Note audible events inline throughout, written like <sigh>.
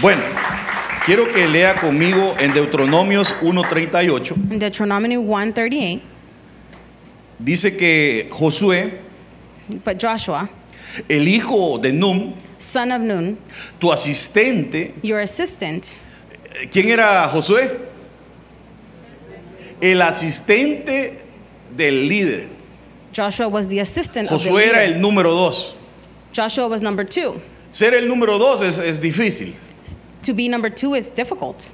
Bueno, quiero que lea conmigo en Deuteronomios 1.38. In Deuteronomy 1:38, Dice que Josué, but Joshua, el hijo de Num, son of Nun, tu asistente, your assistant, ¿quién era Josué? El asistente del líder. Joshua was the assistant of the Josué era leader. el número dos. Joshua was number two. Ser el número dos es, es difícil. To be number two is difficult.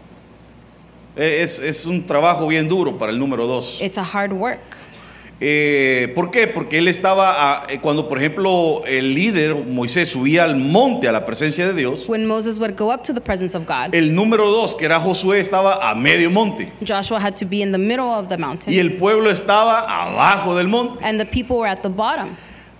Es, es un trabajo bien duro para el número dos. It's a hard work. Eh, ¿Por qué? Porque él estaba, a- eh, cuando por ejemplo el líder Moisés subía al monte a la presencia de Dios, When Moses would go up to the presence of God, el número dos, que era Josué, estaba a medio monte Joshua had to be in the middle of the mountain, y el pueblo estaba abajo del monte. and the people were at the bottom.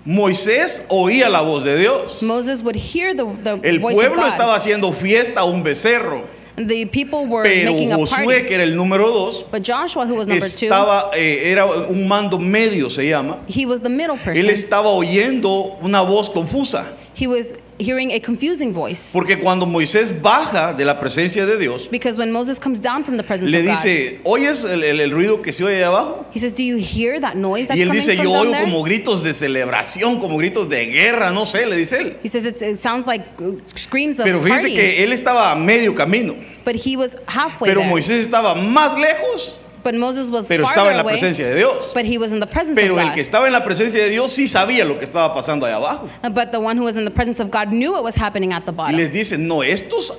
Moisés oía la voz de Dios. Moses would hear the, the El voice of pueblo God. estaba haciendo fiesta a un becerro, the people were pero making a Josué, party. que era el número dos, But Joshua, who was number two, estaba, eh, era un mando medio, se llama. he was the middle Él estaba oyendo una voz confusa. He was hearing a confusing voice. Porque cuando Moisés baja de la presencia de Dios, Because when Moses comes down from the presence le of God, dice, ¿oyes el, el- el ruido que se oye ahí abajo? he says, Do you hear that noise that's Y él coming dice, from yo down oigo there? como gritos de celebración, como gritos de guerra, no sé, le dice él. He says, it, it sounds like uh, screams of Pero party. que él estaba a medio camino, but he was halfway pero there. Moisés estaba más lejos, but Moses was pero estaba en la away, presencia de Dios. but he was in the presence Pero of el God. que estaba en la presencia de Dios sí sabía lo que estaba pasando ahí abajo. but the one who was in the presence of God knew what was happening at the Y bottom. les dice, no, estos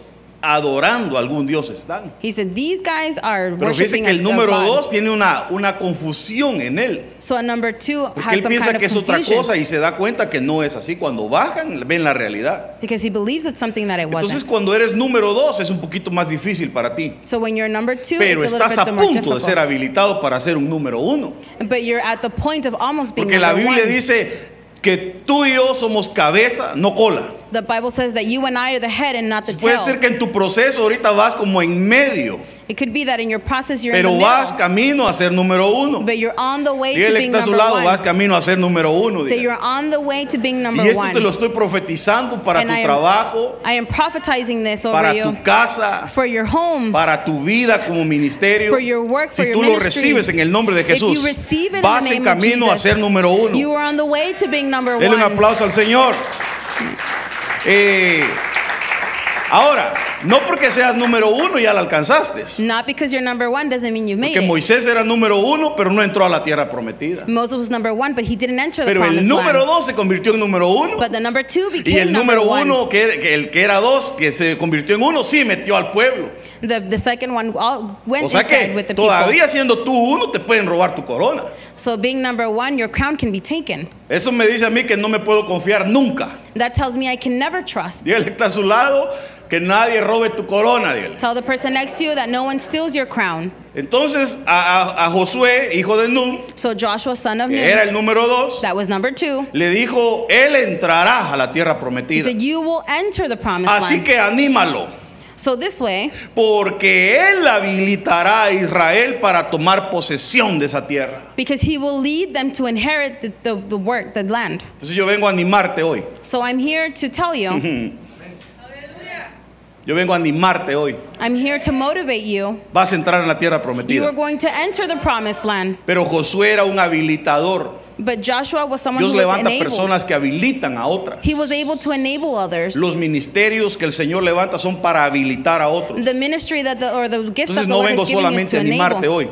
adorando a algún Dios están. He said, These guys are Pero fíjese que el número dos tiene una, una confusión en él. So number two Porque has él some piensa kind of que es otra confusion cosa y se da cuenta que no es así. Cuando bajan, ven la realidad. because he believes it's something that it Entonces wasn't. cuando eres número dos es un poquito más difícil para ti. So when you're number two, Pero it's a little estás bit a more punto de difficult. ser habilitado para ser un número uno. But you're at the point of almost being Porque la number Biblia one. dice que tú y yo somos cabeza, no cola. the Bible says that you and I are the head and not the Puede tail. ser que en tu proceso ahorita vas como en medio, It could be that in your process you're in pero the vas middle, camino a ser número uno. but you're on the way to Dígale que being está a su number lado, vas one. camino a ser número uno. So dígale. you're on the way to being number Y esto one. te lo estoy profetizando para And tu I am- trabajo, I am prophetizing this over para you tu casa, for your home, para tu vida como ministerio. For your work, for si your tú lo ministry. recibes en el nombre de If Jesús, you receive it in vas the en name of camino a Jesus, ser número uno. you are on the way to being number Denle un one. aplauso al Señor. Eh, ahora, no porque seas número uno ya la alcanzaste. Not because you're number one doesn't mean you've made Porque it. Moisés era número uno, pero no entró a la tierra prometida. Moses was number one, but he didn't enter the Pero el promised número land. dos se convirtió en número uno. But the number two Y became el number número one. uno, que, que el que era dos, que se convirtió en uno, sí metió al pueblo. The, the second one all went O sea inside with que the people. todavía siendo tú uno, te pueden robar tu corona. So being number one, your crown can be taken. Eso me dice a mí que no me puedo confiar nunca. That tells me I can never trust. Dígale que está a su lado, que nadie robe tu corona. dígale. Tell the person next to you that no one steals your crown. Entonces a, a- a Josué, hijo de Nun, So Joshua, son of que Nun, era el número dos, that was number two, le dijo, él entrará a la tierra he prometida. said, You will enter the promised Así land. que anímalo, So this way, porque él habilitará a Israel para tomar posesión de esa tierra. because he will lead them to inherit the, the, the work, the land. Entonces yo vengo a animarte hoy. So I'm here to tell you, Yo vengo a animarte hoy. I'm here to motivate you. Vas a entrar en la tierra You prometida. are going to enter the promised land. Pero Josué era un habilitador. But Joshua was someone Dios who was levanta enabled. personas que habilitan a otras. He was able to enable others. Los ministerios que el Señor levanta son para habilitar a otros. The ministry that the, or the gifts Entonces that the no Lord vengo has given you is solamente to a animarte hoy.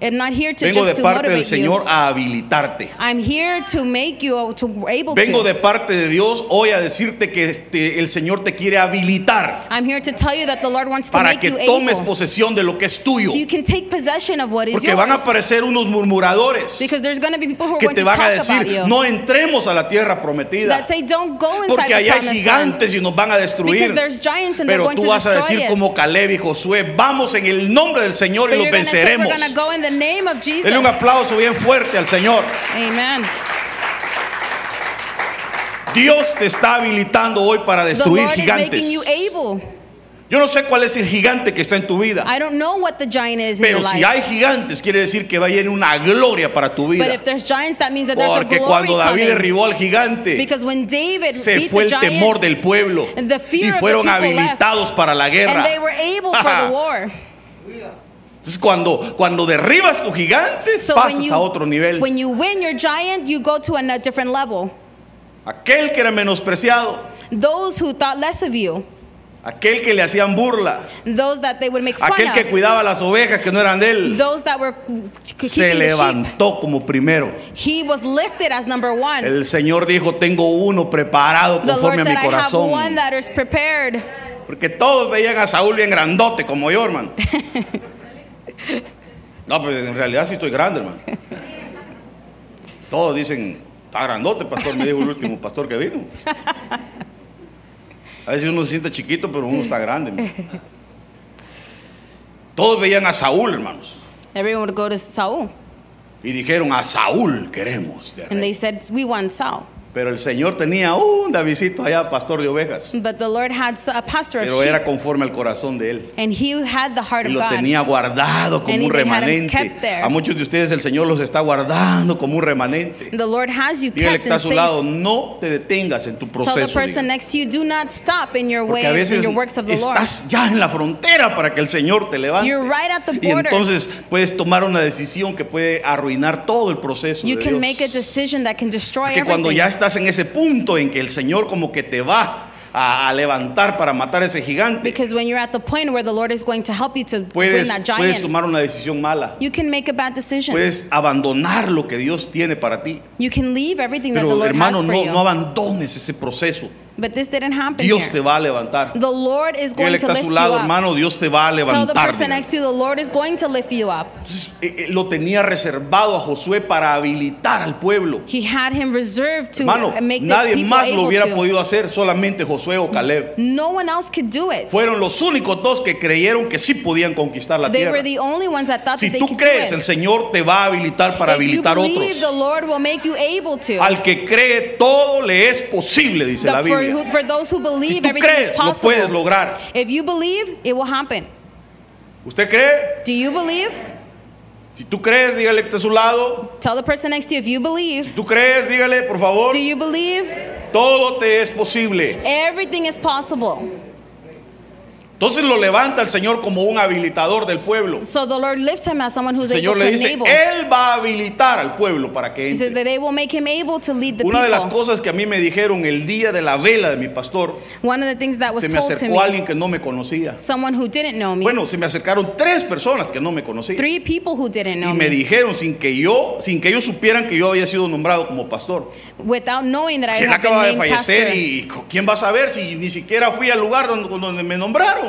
I'm not here to Vengo just de to parte del motivate Señor you. a habilitarte. I'm here to make you to able Vengo to. de parte de Dios hoy a decirte que este- el Señor te quiere habilitar I'm here to tell you that the Lord wants to para make que you tomes posesión de lo que es tuyo. so you can take possession of what is Porque van a yours. aparecer unos murmuradores Because there's going to be people who are que going te to van a about decir, you. no entremos a la tierra prometida. that say don't go inside Porque the allá hay promised land. gigantes y nos van a destruir. Because there's giants and they're Pero going tú to vas a destroy decir us. como Caleb y Josué, vamos en el nombre del Señor y But los you're say venceremos. go in the name of Jesus. Denle un aplauso bien fuerte al Señor. Amen. Dios te está habilitando hoy para The destruir Lord is gigantes. making you able. Yo no sé cuál es el gigante que está en tu vida. I don't know what the giant is in Pero your si life. hay gigantes, quiere decir que va a ir una gloria para tu vida. But if there's giants, that means that there's a Porque glory cuando David coming. derribó al gigante, Because when David se beat fue the el giant, temor del pueblo the y of the fueron habilitados left, para la guerra. and they were able for the war. Entonces cuando, cuando derribas tu gigante, So pasas you, a otro nivel. when you win your giant, you go to a different level. Aquel que era menospreciado, Those who thought less of you, aquel que le hacían burla, those that they would make fun aquel que of, cuidaba las ovejas que no eran de él, those that were se levantó como primero. he was lifted as number one. El Señor dijo, tengo uno preparado The Lord conforme a mi I have corazón. one that is prepared. Porque todos veían a Saúl bien grandote como yo, hermano. <laughs> No, pero en realidad sí estoy grande, hermano. Todos dicen, está grandote, pastor, me dijo el último pastor que vino. A veces uno se siente chiquito, pero uno está grande. hermano. Todos veían a Saúl, hermanos. Everyone would go to Saul, Y dijeron, a Saúl queremos. de and rey". they said, "We want Saul." Pero el Señor tenía un Davidcito allá, pastor de ovejas. But the Lord had a pastor of Pero era conforme al corazón de él. and he had the heart Y of lo God. tenía guardado como And un they had him remanente. there. A muchos de ustedes el Señor los está guardando como un remanente. The Lord has you Dígale que kept está a and su safe. lado, no te detengas en tu Tell the proceso. person next to you, do not stop in your way Porque a in veces your works of the Lord. estás ya en la frontera para que el Señor te levante. You're right at the Y border. entonces puedes tomar una decisión que puede arruinar todo el proceso. You de can Dios. make a decision that can destroy Que cuando everything. ya estás en ese punto en que el Señor como que te va a, levantar para matar ese gigante, Because when you're at the point where the Lord is going to help you to bring puedes, that puedes giant, tomar una decisión mala. you can make a bad decision. Puedes abandonar lo que Dios tiene para ti. You can leave everything that the Pero Lord hermano, has for no, you. no abandones ese proceso. But this didn't happen Dios here. te va a levantar. The Lord is going que to está a lift su you lado, up. hermano, Dios te va a Tell the levantar. person next to you, the Lord is going to lift you up. Entonces, eh, eh, lo tenía reservado a Josué para habilitar al pueblo. He had him reserved to Hermano, make the nadie people más lo hubiera to. podido hacer, solamente Josué o Caleb. No one else could do it. Fueron los únicos dos que creyeron que sí podían conquistar la They tierra. were the only ones that thought Si that they tú could crees, do el it. Señor te va a habilitar para if you habilitar believe, the otros. Lord will make you able to. Al que cree, todo le es posible, dice The- la Biblia. Who- for those who Si believe, tú everything crees, is lo possible. puedes lograr. If you believe, it will happen. ¿Usted cree? Do you believe? Si tú crees, dígale que está a su lado. Tell the person next to you if you believe. ¿Tú crees? Dígale, por favor. Do you believe? Todo te es posible. Everything is possible. Entonces lo levanta el Señor como un habilitador del pueblo. So the Lord lifts him as someone El who's able Señor to le dice, enable. Él va a habilitar al pueblo para que He says entre. that they will make him able to lead the Una de las people. cosas que a mí me dijeron el día de la vela de mi pastor, One of the things that was se me told to acercó me, alguien que no me conocía. someone who didn't know me, Bueno, se me acercaron tres personas que no me conocían. three people who didn't know Y me me, dijeron sin que yo, sin que ellos supieran que yo había sido nombrado como pastor. without knowing that I Él had been acaba de named fallecer pastor. y ¿quién va a saber si ni siquiera fui al lugar donde, donde me nombraron?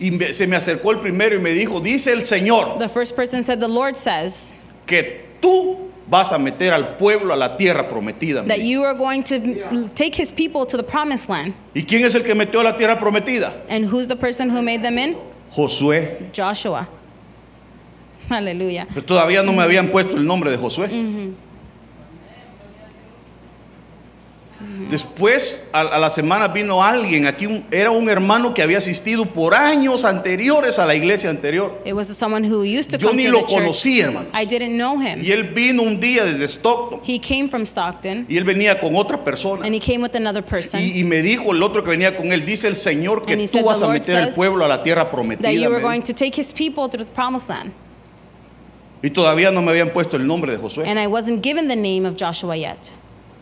Y me- se me acercó el primero y me dijo, dice el Señor The first person said, The Lord says que tú vas a meter al pueblo a la tierra prometida. me that you are going to take his people to the promised land. ¿Y quién es el que metió a la tierra prometida? And who's the person who made them in? Josué. Joshua. Hallelujah. Pero todavía no me habían puesto el nombre de Josué. Después, a, a la semana vino alguien, aquí un- era un hermano que había asistido por años anteriores a la iglesia anterior. It was someone who used to Yo come ni to lo conocí, hermano. I didn't know him. Y él vino un día desde Stockton He came from Stockton y él venía con otra persona. and he came with another person Y, y me dijo el otro que venía con él, dice el Señor que tú said, vas "The a meter al pueblo a la tierra prometida. that you were going to take his people through the promised land. Y todavía no me habían puesto el nombre de Josué. And I wasn't given the name of Joshua yet.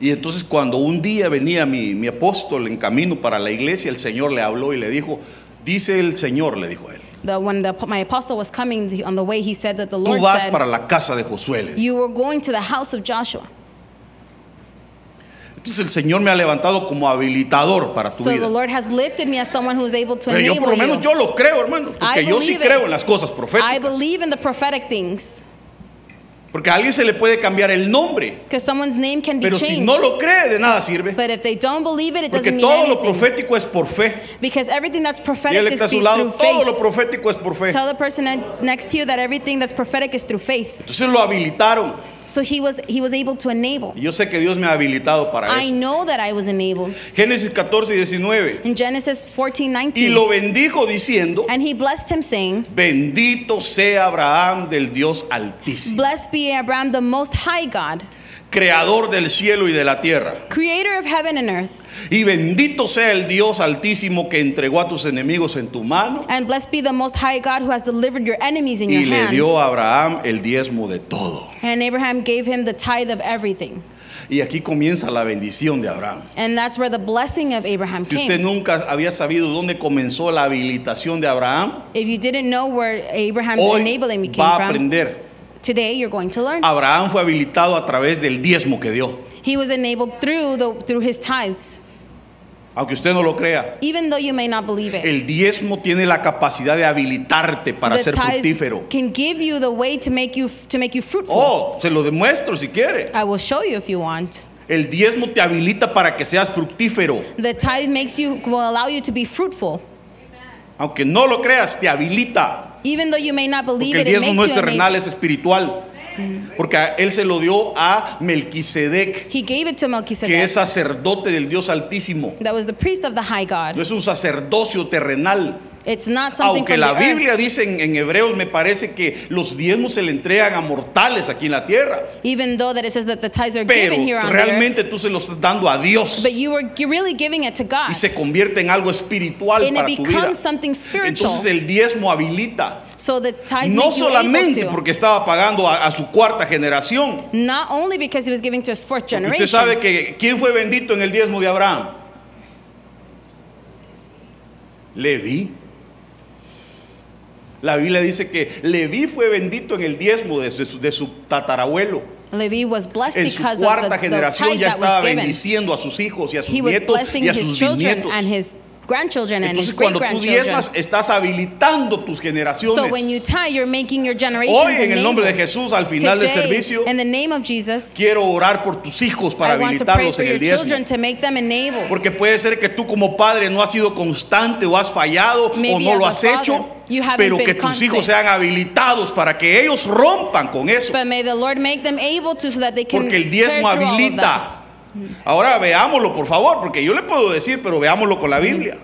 Y entonces cuando un día venía mi, mi apóstol en camino para la iglesia, el Señor le habló y le dijo, dice el Señor, le dijo él, The, when the, my apostle was coming the- on the way, he said that the tú Lord vas said, para la casa de Josué. le dijo. You were going to the house of Joshua. Entonces el Señor me ha levantado como habilitador para tu So the vida. Lord has lifted me as someone who is able to Pero yo por lo menos you. yo lo creo, hermano, I porque yo sí it. creo en las cosas I proféticas. believe in the prophetic things Porque a alguien se le puede cambiar el nombre, someone's name can be pero si changed. no lo cree, de nada sirve. But if they don't believe it, it Porque doesn't mean todo lo profético es por fe. Because everything that's prophetic Dígale is a su lado, through todo faith. lo profético es por fe. Tell the person ne- next to you that everything that's prophetic is through faith. Entonces lo habilitaron. So he was he was able to enable. Yo sé que Dios me ha habilitado para I eso. know that I was enabled. Génesis 14 y 19. In Genesis 14, Y lo bendijo diciendo, And he blessed him, saying, bendito sea Abraham del Dios altísimo, Blessed be Abraham, the most high God, creador del cielo y de la tierra. creator of heaven and earth. Y bendito sea el Dios altísimo que entregó a tus enemigos en tu mano And blessed be the most high God who has delivered your enemies in y your le hand. dio a Abraham el diezmo de todo. And Abraham gave him the tithe of everything. Y aquí comienza la bendición de Abraham. And that's where the blessing of Abraham Si usted came. nunca había sabido dónde comenzó la habilitación de Abraham, If you didn't know where Abraham's hoy enabling va came a from, aprender. Today you're going to learn. Abraham fue habilitado a través del diezmo que dio. He was enabled through the through his tithes. Aunque usted no lo crea, Even though you may not believe it. el diezmo tiene la capacidad de habilitarte para the ser tithes fructífero. can give you the way to make you to make you fruitful. Oh, se lo demuestro si quiere. I will show you if you want. El diezmo te habilita para que seas fructífero. The tithe makes you will allow you to be fruitful. Aunque no lo creas, te habilita. Even though you may not believe Porque el it, it diezmo makes no es you terrenal, es espiritual. Porque a él se lo dio a Melquisedec, He gave it to que Melchizedek. es sacerdote del Dios Altísimo. that was the priest of the high God. No es un sacerdocio terrenal. It's not something Aunque la earth. Biblia dice en, en Hebreos, me parece que los diezmos se le entregan a mortales aquí en la tierra. Even though that it says that the tithes are Pero given here on earth. realmente tú se los estás dando a Dios But you are really giving it to God. y se convierte en algo espiritual and para it tu vida. becomes something spiritual. Entonces el diezmo habilita. so the tithes No solamente porque estaba pagando a, a su cuarta generación. Not only because he was giving to his fourth Usted generation. sabe que quién fue bendito en el diezmo de Abraham. Leví. La Biblia dice que Leví fue bendito en el diezmo de su, de su tatarabuelo. Levi was blessed En su because of the, cuarta the generación tithe ya estaba bendiciendo a sus hijos y a sus He nietos y a his sus bisnietos. and his grandchildren and his Entonces great cuando tú grandchildren. diezmas estás habilitando tus generations. So when you tie, you're making your generations Hoy en el nombre de. Jesús al final del Today, servicio in the name of Jesus, quiero orar por tus hijos para I want to pray habilitarlos for en your el diezmo. children to make them. Porque puede ser que tú como padre no has sido constante o has fallado o Maybe no as lo has father, hecho, pero que tus hijos sean habilitados para que ellos rompan con eso. Porque el diezmo habilita. Ahora veámoslo, por favor, porque yo le puedo decir, pero veámoslo con la Biblia.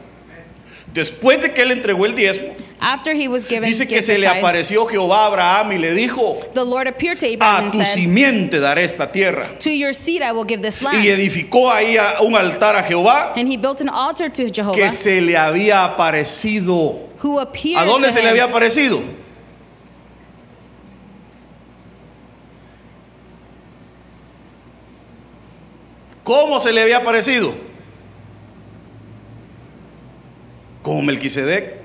Después de que él entregó el diezmo, After he was given dice que se le apareció Jehová a Abraham y le dijo, the Lord appeared to Abraham a tu said, simiente daré esta tierra. To your seed I will give this Y land. edificó ahí un altar a Jehová And he built an altar to que Jehovah, se le había aparecido. Who appeared ¿A dónde to se le him. había aparecido? ¿Cómo se le había aparecido? Como Melquisedec.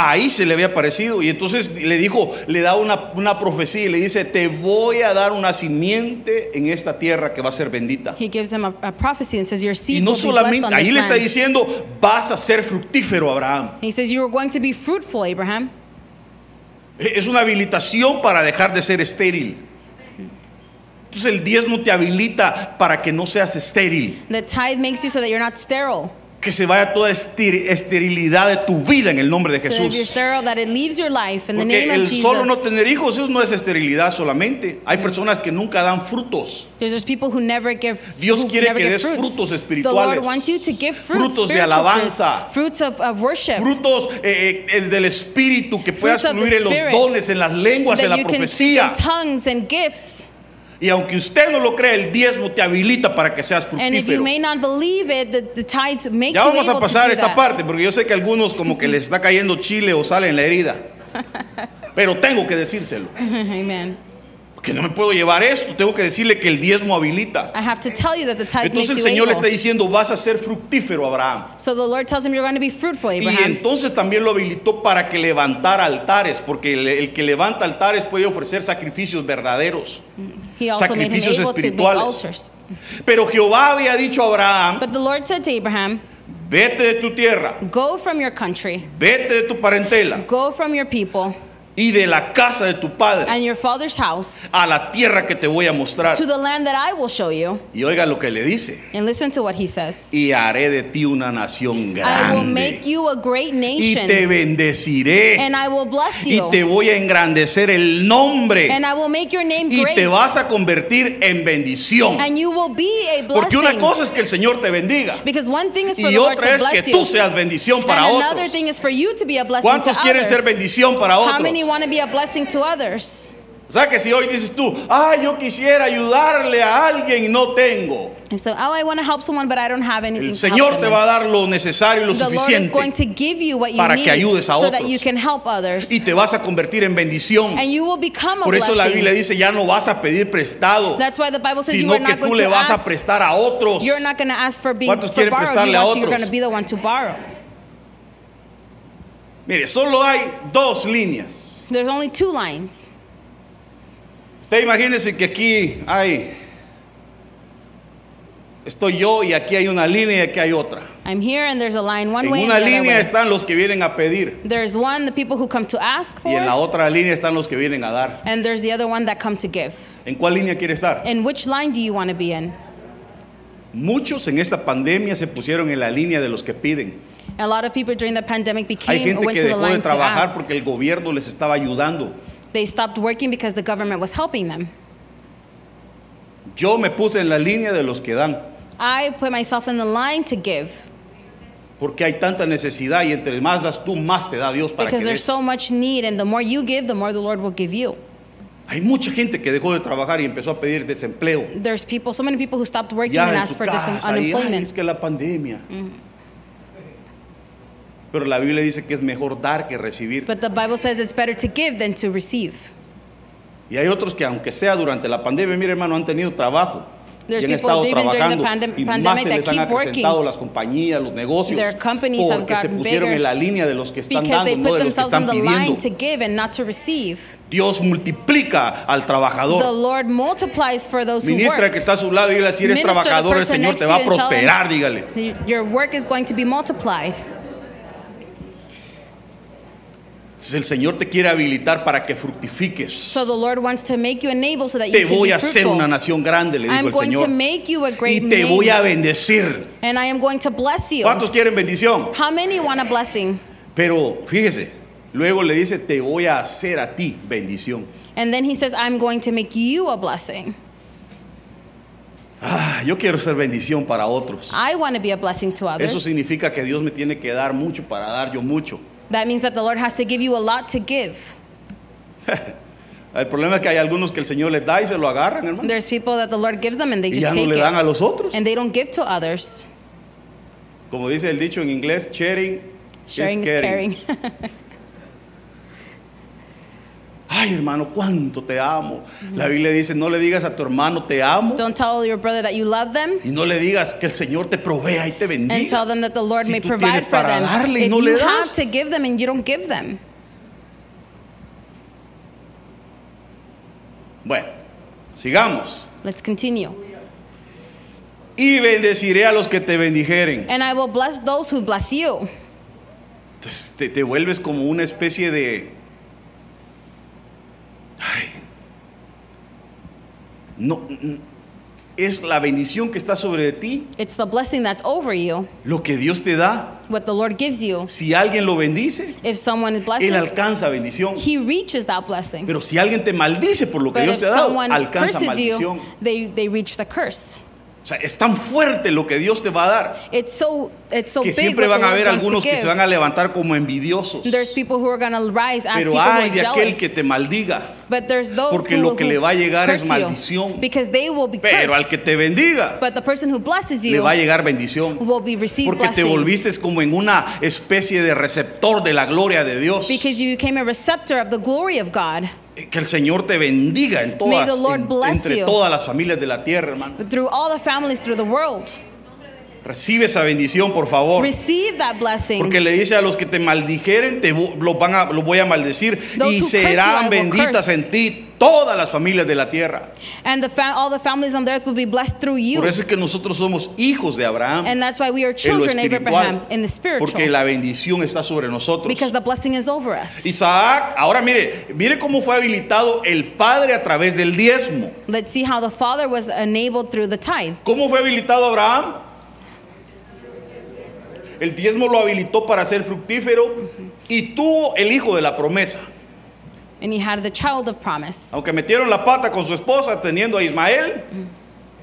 Ahí se le había aparecido y entonces le dijo, le da una, una profecía y le dice, te voy a dar una simiente en esta tierra que va a ser bendita. He gives him a, a prophecy and says, Your Y seed no be blessed solamente, ahí le está diciendo, vas a ser fructífero, Abraham. He says, You are going to be fruitful, Abraham. Es una habilitación para dejar de ser estéril. Entonces el diezmo te habilita para que no seas estéril, The tithe makes you so that you're not sterile. Que se vaya toda esteri- esterilidad de tu vida en el nombre de Jesús. Porque el solo no tener hijos, eso no es esterilidad solamente. Hay personas que nunca dan frutos. There's just people who never give Dios quiere que des frutos espirituales. Frutos de alabanza. fruits, fruits of, of worship. Frutos eh, eh, del Espíritu, que puedas fluir en los dones, en las lenguas, en la profecía. Y aunque usted no lo cree, el diezmo te habilita para que seas And if you fructífero. may not believe it, the, the tithes makes Ya you vamos a able to pasar do esta that. parte, porque yo sé que a algunos como que les está cayendo chile o sale en la herida. <laughs> Pero tengo que decírselo. Amen. Que no me puedo llevar esto, tengo que decirle que el diezmo habilita. I have to tell you that the tithe Entonces el Señor le está diciendo, vas a ser fructífero, Abraham. So the Lord tells him you're going to be fruitful, Y Abraham. entonces también lo habilitó para que levantara altares, porque el, el que levanta altares puede ofrecer sacrificios verdaderos. He also made him sacrificios able to make espirituales. altars. Pero Jehová había dicho a Abraham, But the Lord said to Abraham, vete de tu tierra, Go from your country, vete de tu parentela go from your people, y de la casa de tu padre and your father's house a la tierra que te voy a mostrar. to the land that I will show you. Y oiga lo que le dice. And listen to what he says. Y haré de ti una nación I will make grande. you a great Y nation, te bendeciré. and I will bless Y you, te voy a engrandecer el nombre. and I will make your name Y great, te vas a convertir en bendición. and you will be a Porque una cosa es que el Señor te bendiga. Because one thing is for Y the Lord otra to es que tú you, seas bendición para and another otros. thing is for you to be a blessing to ¿Cuántos quieren ser others. bendición para How many otros? Want to be a blessing to others? O sea que si hoy dices tú, ah, yo quisiera ayudarle a alguien y no tengo. And so, oh, I want to help someone, but I don't have anything El Señor te va a dar lo necesario y lo The Lord is going suficiente to give you what you para need que ayudes a so that otros. you can help others. y te vas a convertir en bendición. And you will become a Por eso la blessing. Biblia dice, ya no vas a pedir prestado, That's why the Bible says you sino are que not tú going le to vas a prestar a otros. You're not going to ask for being ¿Cuántos quieren prestarle You a to- You're otros? going to be the one to borrow. Mire, solo hay dos líneas. There's only two lines. Usted imagínese que aquí hay, estoy yo y aquí hay una línea y aquí hay otra. I'm here and there's a line one En way and una línea están los que vienen a pedir There's one, the people who come to ask for, y en la otra línea están los que vienen a dar. and there's the other one that come to give. ¿En cuál línea quiere estar? And which line do you want to be in? Muchos en esta pandemia se pusieron en la línea de los que piden. A lot of people during the pandemic Hay became gente went que to the dejó de line to trabajar ask. porque el gobierno les estaba ayudando. They stopped working because the government was helping them. Yo me puse en la línea de los que dan, I put myself in the line to give porque hay tanta necesidad y entre más das tú, más te da Dios para because que there's des. so much need, and the more you give, the more the Lord will give you. Hay mucha gente que dejó de trabajar y empezó a pedir desempleo. There's people, so many people who stopped working Ya and en asked tu for dis- casa, y, ay, unemployment. es que la pandemia. Pero la Biblia dice que es mejor dar que recibir. But the Bible says it's better to give than to receive. Y hay otros que aunque sea durante la pandemia, mire hermano, han tenido trabajo. There's y han people estado even during the trabajando pandem- y más pandemic se that les han keep working. acrecentado las compañías, los negocios, Their companies have porque se gotten pusieron bigger en la línea de los que están Because dando, they no put de los que themselves in están the pidiendo. to give and not to receive. Dios multiplica al The trabajador. Lord multiplies for those who Ministra work. que está a su lado, dígale si eres Minister to the trabajador, el person Señor next te to va a you and tell prosperar, dígale. Your work is going to be multiplied. Entonces, el Señor te quiere habilitar para que fructifiques. So the Lord wants to make you enable so that Te you can voy be a hacer fruitful. una nación grande, le dijo I'm el going to Señor. make you a Y great te voy a bendecir. and I am going to bless you. ¿Cuántos quieren bendición? How many want a blessing? Pero fíjese, luego le dice, te voy a hacer a ti bendición. And then he says, I'm going to make you a blessing. Ah, yo quiero ser bendición para otros. I want to be a blessing to others. Eso significa que Dios me tiene que dar mucho para dar yo mucho. That means that the Lord has to give you a lot to give. <laughs> El problema es que hay algunos que el Señor les da y se lo agarran, hermano. There's people that the Lord gives them and they Y just ya no take le dan a it. los otros. And they don't give to others. Como dice el dicho en inglés, sharing, Sharing is is caring. <laughs> Ay, hermano, cuánto te amo. La Biblia dice, no le digas a tu hermano te amo don't tell your brother that you love them. y no le digas que el Señor te provea y te and tell bendiga. them that the Lord Si may tú provide for para them. darle y if no you le have to give them and you don't give them. Bueno, sigamos. Let's continue. Y bendeciré a los que te bendijeren. And I will bless those who bless you. Entonces te, te vuelves como una especie de... Ay. No, es la bendición que está sobre ti, It's the blessing that's over you, lo que Dios te da. what the Lord gives you. Si alguien lo bendice, If someone Él blesses, alcanza bendición. he reaches that blessing. Pero si alguien te maldice por lo que But Dios te ha dado, alcanza curses you, maldición. they, they reach the curse. O sea, es tan fuerte lo que Dios te va a dar It's so it's so que siempre van a haber algunos que se van a levantar como envidiosos. There's people who are going to rise as Pero hay de aquel que te maldiga. But there's those Porque lo que le va a llegar es maldición. Pero al que te bendiga, le you va a llegar bendición. Porque te blessing. volviste como en una especie de receptor de la gloria de Dios. Que el Señor te bendiga en May todas, the Lord en- entre you. todas las familias de la tierra, hermano. Through all the families through the world. Recibe esa bendición, por favor. Receive that blessing. Porque le dice a los que te maldijeren, te los van a, los voy a maldecir Those y you, serán will benditas curse. en ti. todas las familias de la tierra. And the all the families on the earth will be blessed through you. Por eso es que nosotros somos hijos de Abraham And that's why we are children of Abraham in the spiritual. porque la bendición está sobre nosotros. Because the blessing is over us. Isaac, ahora mire, mire cómo fue habilitado el padre a través del diezmo. Let's see how the father was enabled through the tithe. ¿Cómo fue habilitado Abraham? El diezmo lo habilitó para ser fructífero y tuvo el hijo de la promesa. And he had the child of promise. Aunque metieron la pata con su esposa teniendo a Ismael,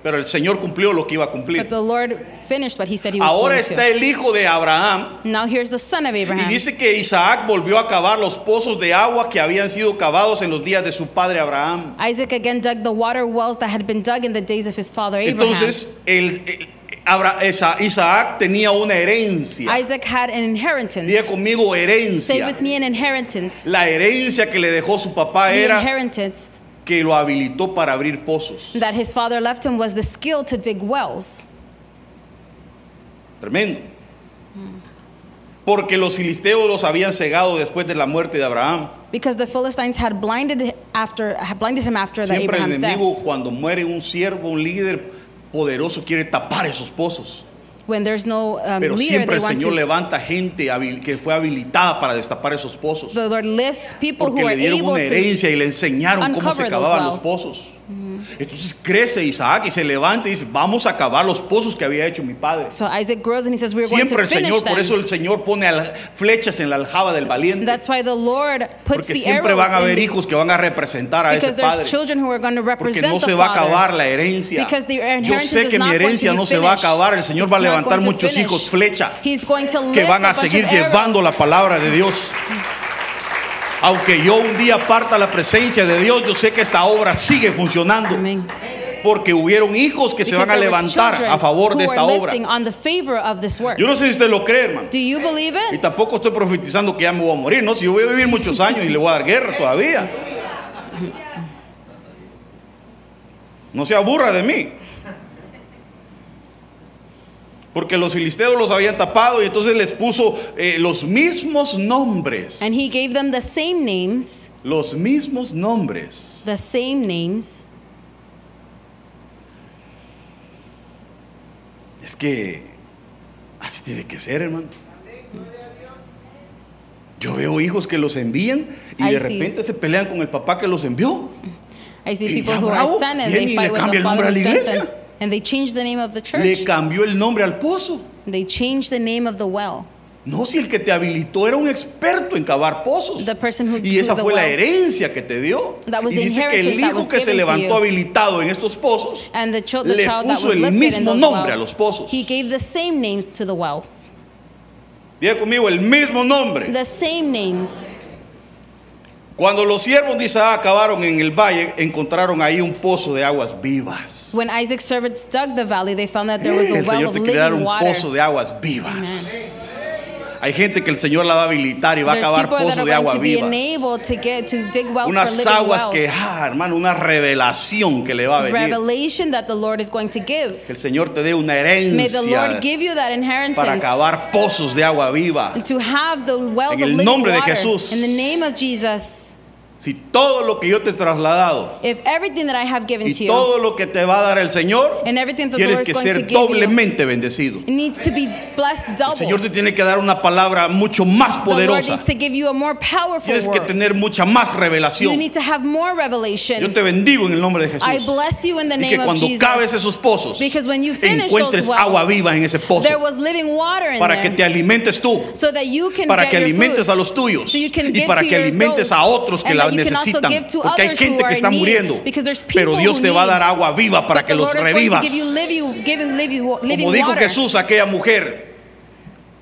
pero el Señor cumplió lo que iba a But cumplir. the Lord finished what he said he was Ahora going está to. el hijo de Abraham Now here's the son of y Abraham. dice que Isaac volvió a cavar los pozos de agua que habían sido cavados en los días de su padre Abraham. Isaac again dug the water wells that had been dug in the days of his father Abraham. Entonces, el, el- Abra- esa- Isaac tenía una herencia. Isaac had an inheritance. Diga conmigo Say herencia. with me an inheritance. La herencia que le dejó su papá The era inheritance que lo habilitó para abrir pozos. that his father left him was the skill to dig wells. Tremendo. Porque los filisteos los habían cegado después de la muerte de Abraham. Because the Philistines had blinded after had blinded him after the Siempre el Abraham's death. enemigo cuando muere un siervo, un líder poderoso quiere tapar esos pozos. When there's no um, Pero leader, siempre el Señor to. levanta gente que fue habilitada para destapar esos pozos. The Lord lifts people Porque who are le dieron able una herencia y le enseñaron cómo se cavaban los pozos. Entonces crece Isaac y se levanta y dice, vamos a cavar los pozos que había hecho mi padre. So Isaac grows and he says, "We're going Siempre to el Señor, por them." eso el Señor pone flechas en la aljaba del valiente. That's why the Lord puts Porque the siempre van a haber hijos que van a representar a ese padre. children who are going to Porque represent no se va a acabar la herencia. Yo sé que mi going herencia no se va a acabar. El Señor It's va a levantar going muchos hijos flecha going que van a seguir llevando la palabra de Dios. Aunque yo un día parta la presencia de Dios, yo sé que esta obra sigue funcionando. Porque hubieron hijos que se van a levantar a favor de esta obra. Yo no sé si usted lo cree, hermano. Y tampoco estoy profetizando que ya me voy a morir, ¿no? Si yo voy a vivir muchos años y le voy a dar guerra todavía. No se aburra de mí. Porque los filisteos los habían tapado y entonces les puso eh, los mismos nombres. And he gave them the same names, Los mismos nombres. the same names. Es que así tiene que ser, hermano. Yo veo hijos que los envían y Ay, de repente se pelean con el papá que los envió. I see Y people who are bravo, sent and viene they fight with the father who sent them. And they change the name of the Le church. cambió el nombre al pozo. They change the name of the well. No, si el que te habilitó era un experto en cavar pozos. The person who Y esa fue la herencia que te dio. That was Y the dice que el hijo que se levantó habilitado en estos pozos And the, the le child that puso was el mismo nombre a los wells, pozos. he gave the same names to the wells. Diga conmigo, el mismo nombre. The same names. Cuando los siervos de Isaac acabaron en el valle, encontraron ahí un pozo de aguas vivas. When Isaac's servants dug the valley, they found that there was a el well Señor of te dar living un water. pozo de aguas vivas. Hay gente que el Señor la va a habilitar y va a that pozos de agua wells Unas aguas que, ah, hermano, una revelación que le va a venir. Que el Señor te dé una May the herencia Lord give you that inheritance para acabar pozos de agua viva. and to have the wells En el nombre de. Jesús. Si todo lo que yo te he trasladado If everything that I have given y to you todo lo que te va a dar el Señor, and everything that the tienes Lord que is going to ser give you, doblemente bendecido. it needs to be blessed El double. Señor te tiene que dar una palabra mucho más the Lord poderosa. needs to give you a more powerful Tienes que word. tener mucha más You revelación. need to have more Yo revelation. te bendigo en el nombre de Jesús. I bless you in the Y que name of cuando Jesus. cabes esos pozos, Because when you finish encuentres those wells, agua viva en ese pozo there was living water in para que there. te alimentes tú, so that you can para get que your alimentes food, a los tuyos so you can y get para to que your alimentes those, a otros que and la also necesitan. Porque hay gente que está muriendo, pero Dios te va a dar agua viva para que los revivas. Como dijo. Jesús a aquella mujer,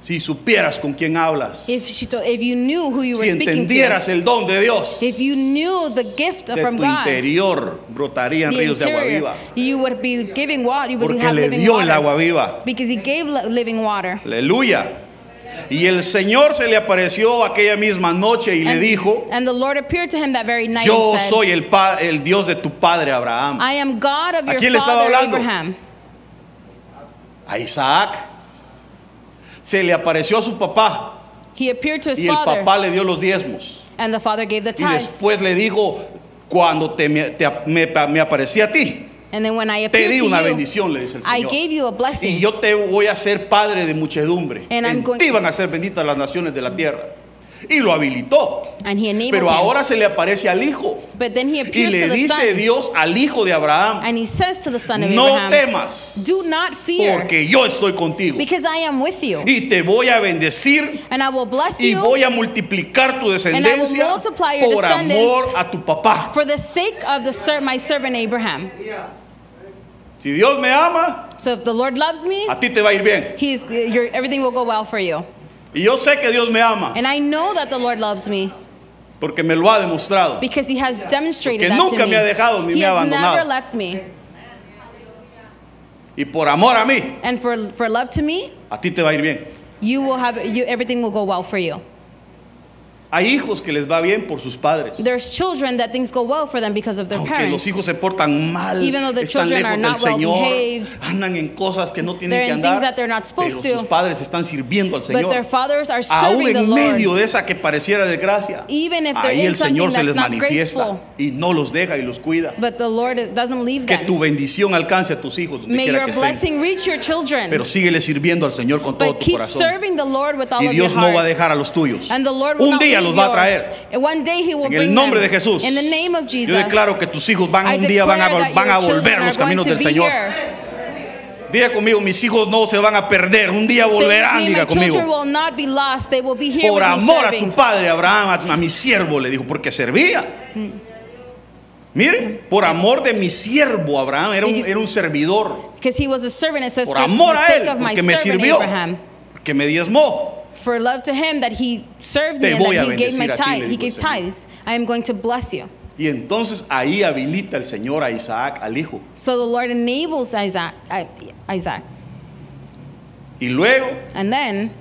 si supieras con quién hablas, If, she told, if you knew who you were si speaking entendieras el don de Dios, to, if you knew the gift de from tu God, interior brotarían ríos de agua viva. you would be giving water. You would Porque have le dio water el agua viva. because He gave li- living water. Aleluya. Y el Señor se le apareció aquella misma noche y le dijo, and the Lord appeared to him that very night yo said, soy el, Dios de tu padre Abraham. I am God of ¿A your quién le estaba hablando? Abraham. A Isaac. Se le apareció a su papá He appeared to his y el father, papá le dio los diezmos. and the father gave the Y después le dijo, cuando te, me, te- me- me aparecí a ti, And then when I te di to una you, bendición, le dice el I gave you a blessing. Y yo te voy a ser padre de muchedumbre. And En ti van a ser benditas las naciones de la tierra. Y lo habilitó. And he Pero him. ahora se le aparece al hijo. But then he Y le to the dice son. Dios al hijo de Abraham, And he says to the son of no Abraham, temas, Do not fear, porque yo estoy contigo. because I am with you. Y te voy a bendecir And I will bless y you voy a multiplicar tu will descendencia multiply your por amor a tu papá. for the sake of the ser- my servant Abraham. Si Dios me ama, So if the Lord loves me, a ti te va a ir bien. he's, your, everything will go well for you. Y yo sé que Dios me ama And I know that the Lord loves me porque me lo ha demostrado. because he has demonstrated Porque that nunca to me ha dejado ni he me ha has abandonado. never left me. Y por amor a mí, And for, for love to me, a ti te va a ir bien. you will have you, everything will go well for you. Hay hijos que les va bien por sus padres. There's children that things go well for them because of their Aunque parents. los hijos se portan mal, Even though the están children are lejos del not well Señor, behaved, andan en cosas que no tienen they're que in things andar, that they're not pero supposed sus to. padres están sirviendo al But their Señor. fathers are Aún serving the en Lord. medio de esa que pareciera desgracia, Even if they're ahí in el Señor se les not manifiesta graceful. y no los deja y los cuida. But the Lord doesn't leave Que them. tu bendición alcance a tus hijos donde May quiera your que estén. blessing reach your children. Pero síguele sirviendo al Señor con todo but tu keep corazón. serving the Lord with all Y of Dios your no va a dejar a los tuyos. And the Lord will Un not día los va a traer. En el nombre de Jesús. In the name of Jesus. Yo declaro que tus hijos van un día van a, van a volver los caminos del Señor. Diga conmigo, mis hijos no se van a perder. Un día volverán, diga conmigo. Por amor a tu padre Abraham, a, mi siervo, le dijo, porque servía. Mire, por amor de mi siervo Abraham, era un, era un servidor. Por amor a él, porque me sirvió, porque me diezmó. For love to him that he served Te me and voy that a he gave my bendecir a ti, tithe. le He dijo gave Señor. tithes. I am going to bless you. Y entonces ahí habilita el Señor a Isaac, al hijo. So the Lord enables Isaac. I- Isaac. Y luego, And then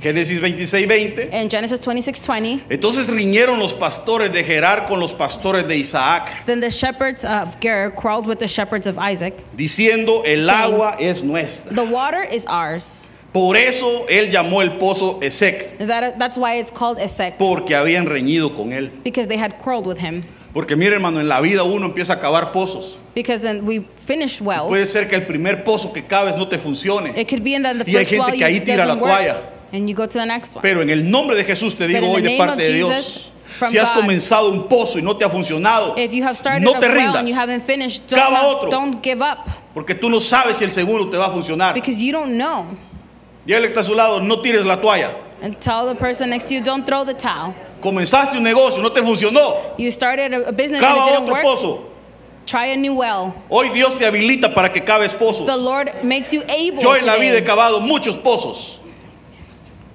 Génesis 26, 20. in Genesis 26 20, Entonces riñeron los pastores de Gerar con los pastores de Isaac, then the shepherds of Gerar quarreled with the shepherds of Isaac. diciendo, el Saying, agua es nuestra. The water is ours. Por eso él llamó el pozo Esec, That, that's why it's called Esek, porque habían reñido con él. because they had quarreled with him. Porque mire hermano, en la vida uno empieza a cavar pozos. Because then we finished wells. Puede ser que el primer pozo que caves no te funcione. It could be in that the Y hay first gente well que ahí tira la toalla. and you go to the next one. Pero en el nombre de Jesús te digo hoy de parte de Dios, from si has God, comenzado un pozo y no te ha funcionado, no te well rindas, haven't finished, don't, Cava not- otro. don't give up porque tú no sabes si el seguro te va a funcionar. because you don't know. Dígale que está a su lado, no tires la toalla. And tell the person next to you, don't throw the towel. Comenzaste un negocio, no te funcionó. You started a, business Cava and it didn't otro work. pozo. Try a new well. Hoy Dios te habilita para que caves pozos. The Lord makes you able Yo en la vida he cavado muchos pozos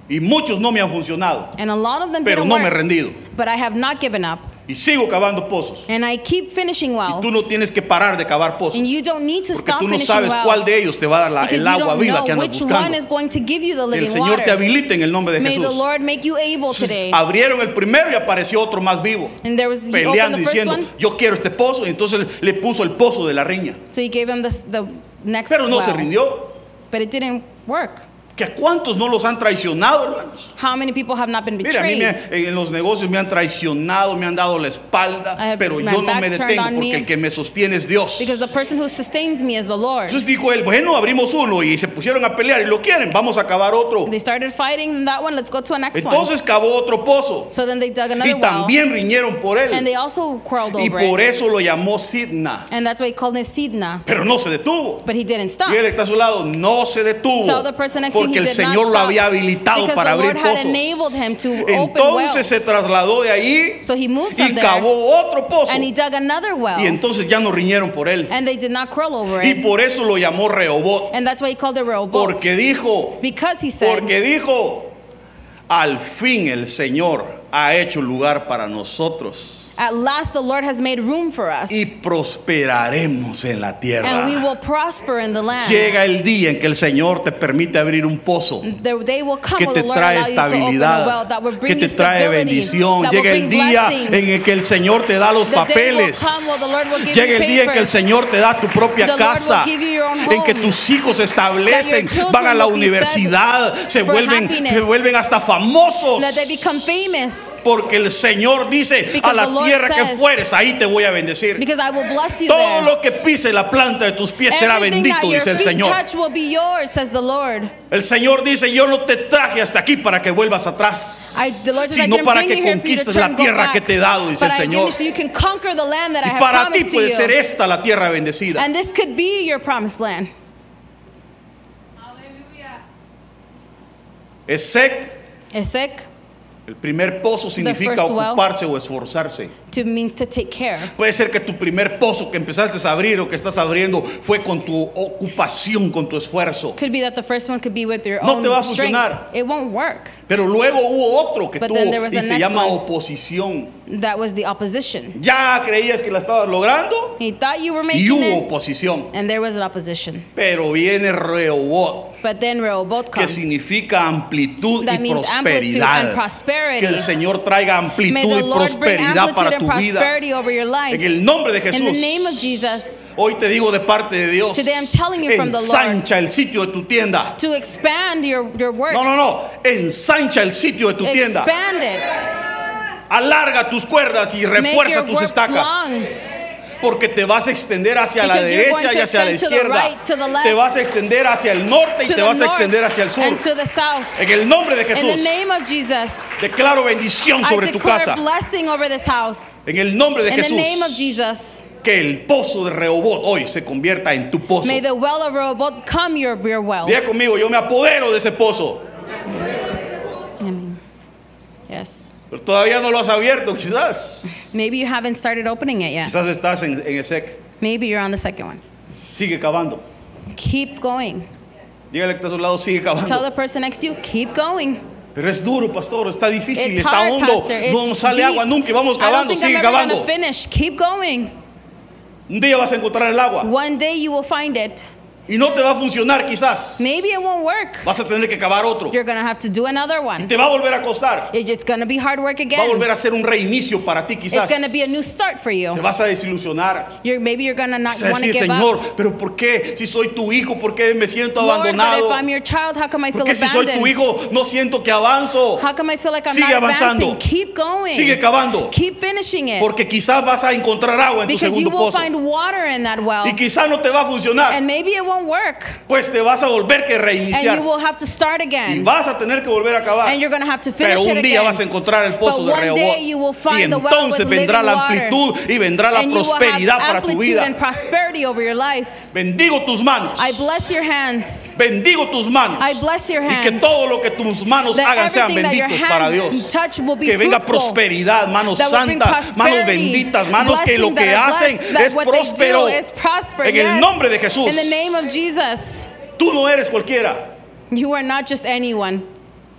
y muchos no me han funcionado, And a lot of them pero didn't no me he work. rendido But I have not given up. Y sigo cavando pozos. And I keep finishing Y wells. tú no tienes que parar de cavar pozos And you don't need to porque stop tú no sabes wells. cuál de ellos te va a dar la- el you agua viva que andas which one buscando. is going to give you the El living Señor te water. habilite en el nombre de May the Jesús. Lord make you able Entonces, today. abrieron el primero y apareció otro más vivo, And there was peleando the diciendo, one, yo quiero este pozo, y entonces le puso el pozo de la riña. so he gave him the, the next Pero no se well. rindió. But it didn't work. ¿Que a cuántos no los han traicionado, hermanos? How many people have not been Mira, a mí en los negocios me han traicionado, me han dado la espalda, have pero my yo no back me turned detengo on porque me. el que me sostiene es Dios. Because the person who sustains me is the Lord. Entonces dijo él, bueno, abrimos uno y se pusieron a pelear y lo quieren, vamos a acabar otro. They started fighting in that one. Let's go to a next one. Entonces cavó otro pozo So then they dug another y well. también riñeron por And él they also quarreled y over por it. eso lo llamó Sidna, And that's why he called it Sidna. pero no se detuvo. But he didn't stop. Y él está a su lado, no se detuvo Tell the person next to you porque el Señor lo había habilitado para abrir pozos. Entonces se trasladó de ahí So he moved y cavó otro pozo. And he dug another well. Y entonces ya no riñeron por él. And they did not quarrel over Y por eso lo llamó Rehobot. And that's why he called it Rehoboth. Porque dijo, Because he said, porque dijo, al fin el Señor ha hecho lugar para nosotros At last the Lord has made room for us. y prosperaremos en la And we tierra. will prosper in the land. Llega el día en que el Señor te permite abrir un pozo The day will come que te trae well estabilidad, will que te trae bendición. Llega el día blessing. en el que el Señor te da los The papeles. come Llega el día en que el. Señor te da tu propia The casa. en que tus hijos se establecen, van a la universidad, se vuelven, happiness. se vuelven hasta famosos. Porque el Señor dice, Because a la tierra que fueres, ahí te voy a bendecir. Because I will bless you Todo there. lo que pise la planta de tus pies será Everything bendito, that your dice el Señor. yours. El Señor dice, yo no te traje hasta aquí para que vuelvas atrás, I, sino para que conquistes la tierra back, que te he dado, dice el I Señor. so you can conquer the land that I Y have para ti puede ser esta la tierra bendecida. And this could be your promised land. Esec, Esek el primer pozo significa well. ocuparse o esforzarse. To means to take care. Puede ser que tu primer pozo que empezaste a abrir o que estás abriendo fue con tu ocupación, con tu esfuerzo. Could be that the first one could be with your No own te va a strength. funcionar. It won't work. Pero luego hubo otro que But tuvo then there was y se next llama one. oposición. That was the opposition. Ya creías que la estabas logrando He thought you were y making hubo it, oposición. and there was an opposition. Pero viene Rehobot, But then Rehoboth que comes. significa amplitud That y means amplitude and prosperidad. prosperity. Que el Señor traiga May amplitud the y Lord bring prosperidad amplitude para and tu vida. prosperity over your life. En el nombre de In the Jesús. name of Jesus, Hoy te digo de parte de Dios. Today I'm telling you from the Lord. Ensancha el sitio de tu tienda. to expand your, your work. No, no, no. Ensancha el sitio de tu tienda. Alarga tus cuerdas y refuerza tus estacas. Porque te vas a extender hacia la derecha y hacia la izquierda. right, Te vas a extender hacia el norte y te vas a extender hacia el sur. En el nombre de In the Jesús. name of Jesus, Declaro bendición sobre tu casa. blessing over this house. En el nombre de In the name of Jesús. Jesus, Que el pozo de Rehobot hoy se convierta en tu pozo. may the well of Rehoboth come your, your well. Diga conmigo, yo me apodero de ese pozo. Amen. Yes. Pero todavía no lo has abierto, quizás. Maybe you haven't started opening it yet. Quizás estás en, en el sec. Maybe you're on the second one. Sigue cavando. Keep going. Dígale que está a su lado, sigue Tell cavando. the person next to you, keep going. Pero es duro, pastor, está difícil, It's está hard, hondo. Pastor. No It's sale deep. agua nunca y vamos I don't cavando, think sigue I'm ever cavando. to finish. Keep going. Un día vas a encontrar el agua One day you will find it. Y no te va a funcionar quizás. Maybe it won't work. Vas a tener que cavar otro. You're to have to do another one. Te va a volver a costar. It- It's to be hard work Va a again. volver a ser un reinicio para ti quizás. It's to be a new start for Te you. vas a desilusionar. You're, maybe you're to not want to give Señor, up. pero ¿por qué? Si soy tu hijo, ¿por qué me siento Lord, but abandonado? if I'm your child, how come I feel ¿Por qué si soy tu hijo no siento que avanzo? How come I feel like I'm Sigue not avanzando. advancing? Keep going. Sigue cavando. Keep finishing it. Porque quizás vas a encontrar agua en tu Because you segundo will pozo. find water in that well. Y quizás no te va a funcionar. And maybe it won't work. Pues te vas a volver que And reiniciar. you will have to start Y again. vas a tener que volver a cavar. And you're going to have to finish Pero it un día again. vas a encontrar el pozo But de one Rehobot. day you will Y entonces vendrá la amplitud y vendrá la and prosperidad para tu vida. and prosperity over your life. Bendigo tus manos. I bless your hands. Bendigo tus manos. I bless your Y que hands. todo lo que tus manos That hagan sean benditos para hands Dios. touch will be Que venga fruitful. prosperidad, manos santas, manos prosperity. benditas, manos que lo que hacen es próspero. En el nombre de Jesús. In the name of Jesus. Tú no eres cualquiera. You are not just anyone.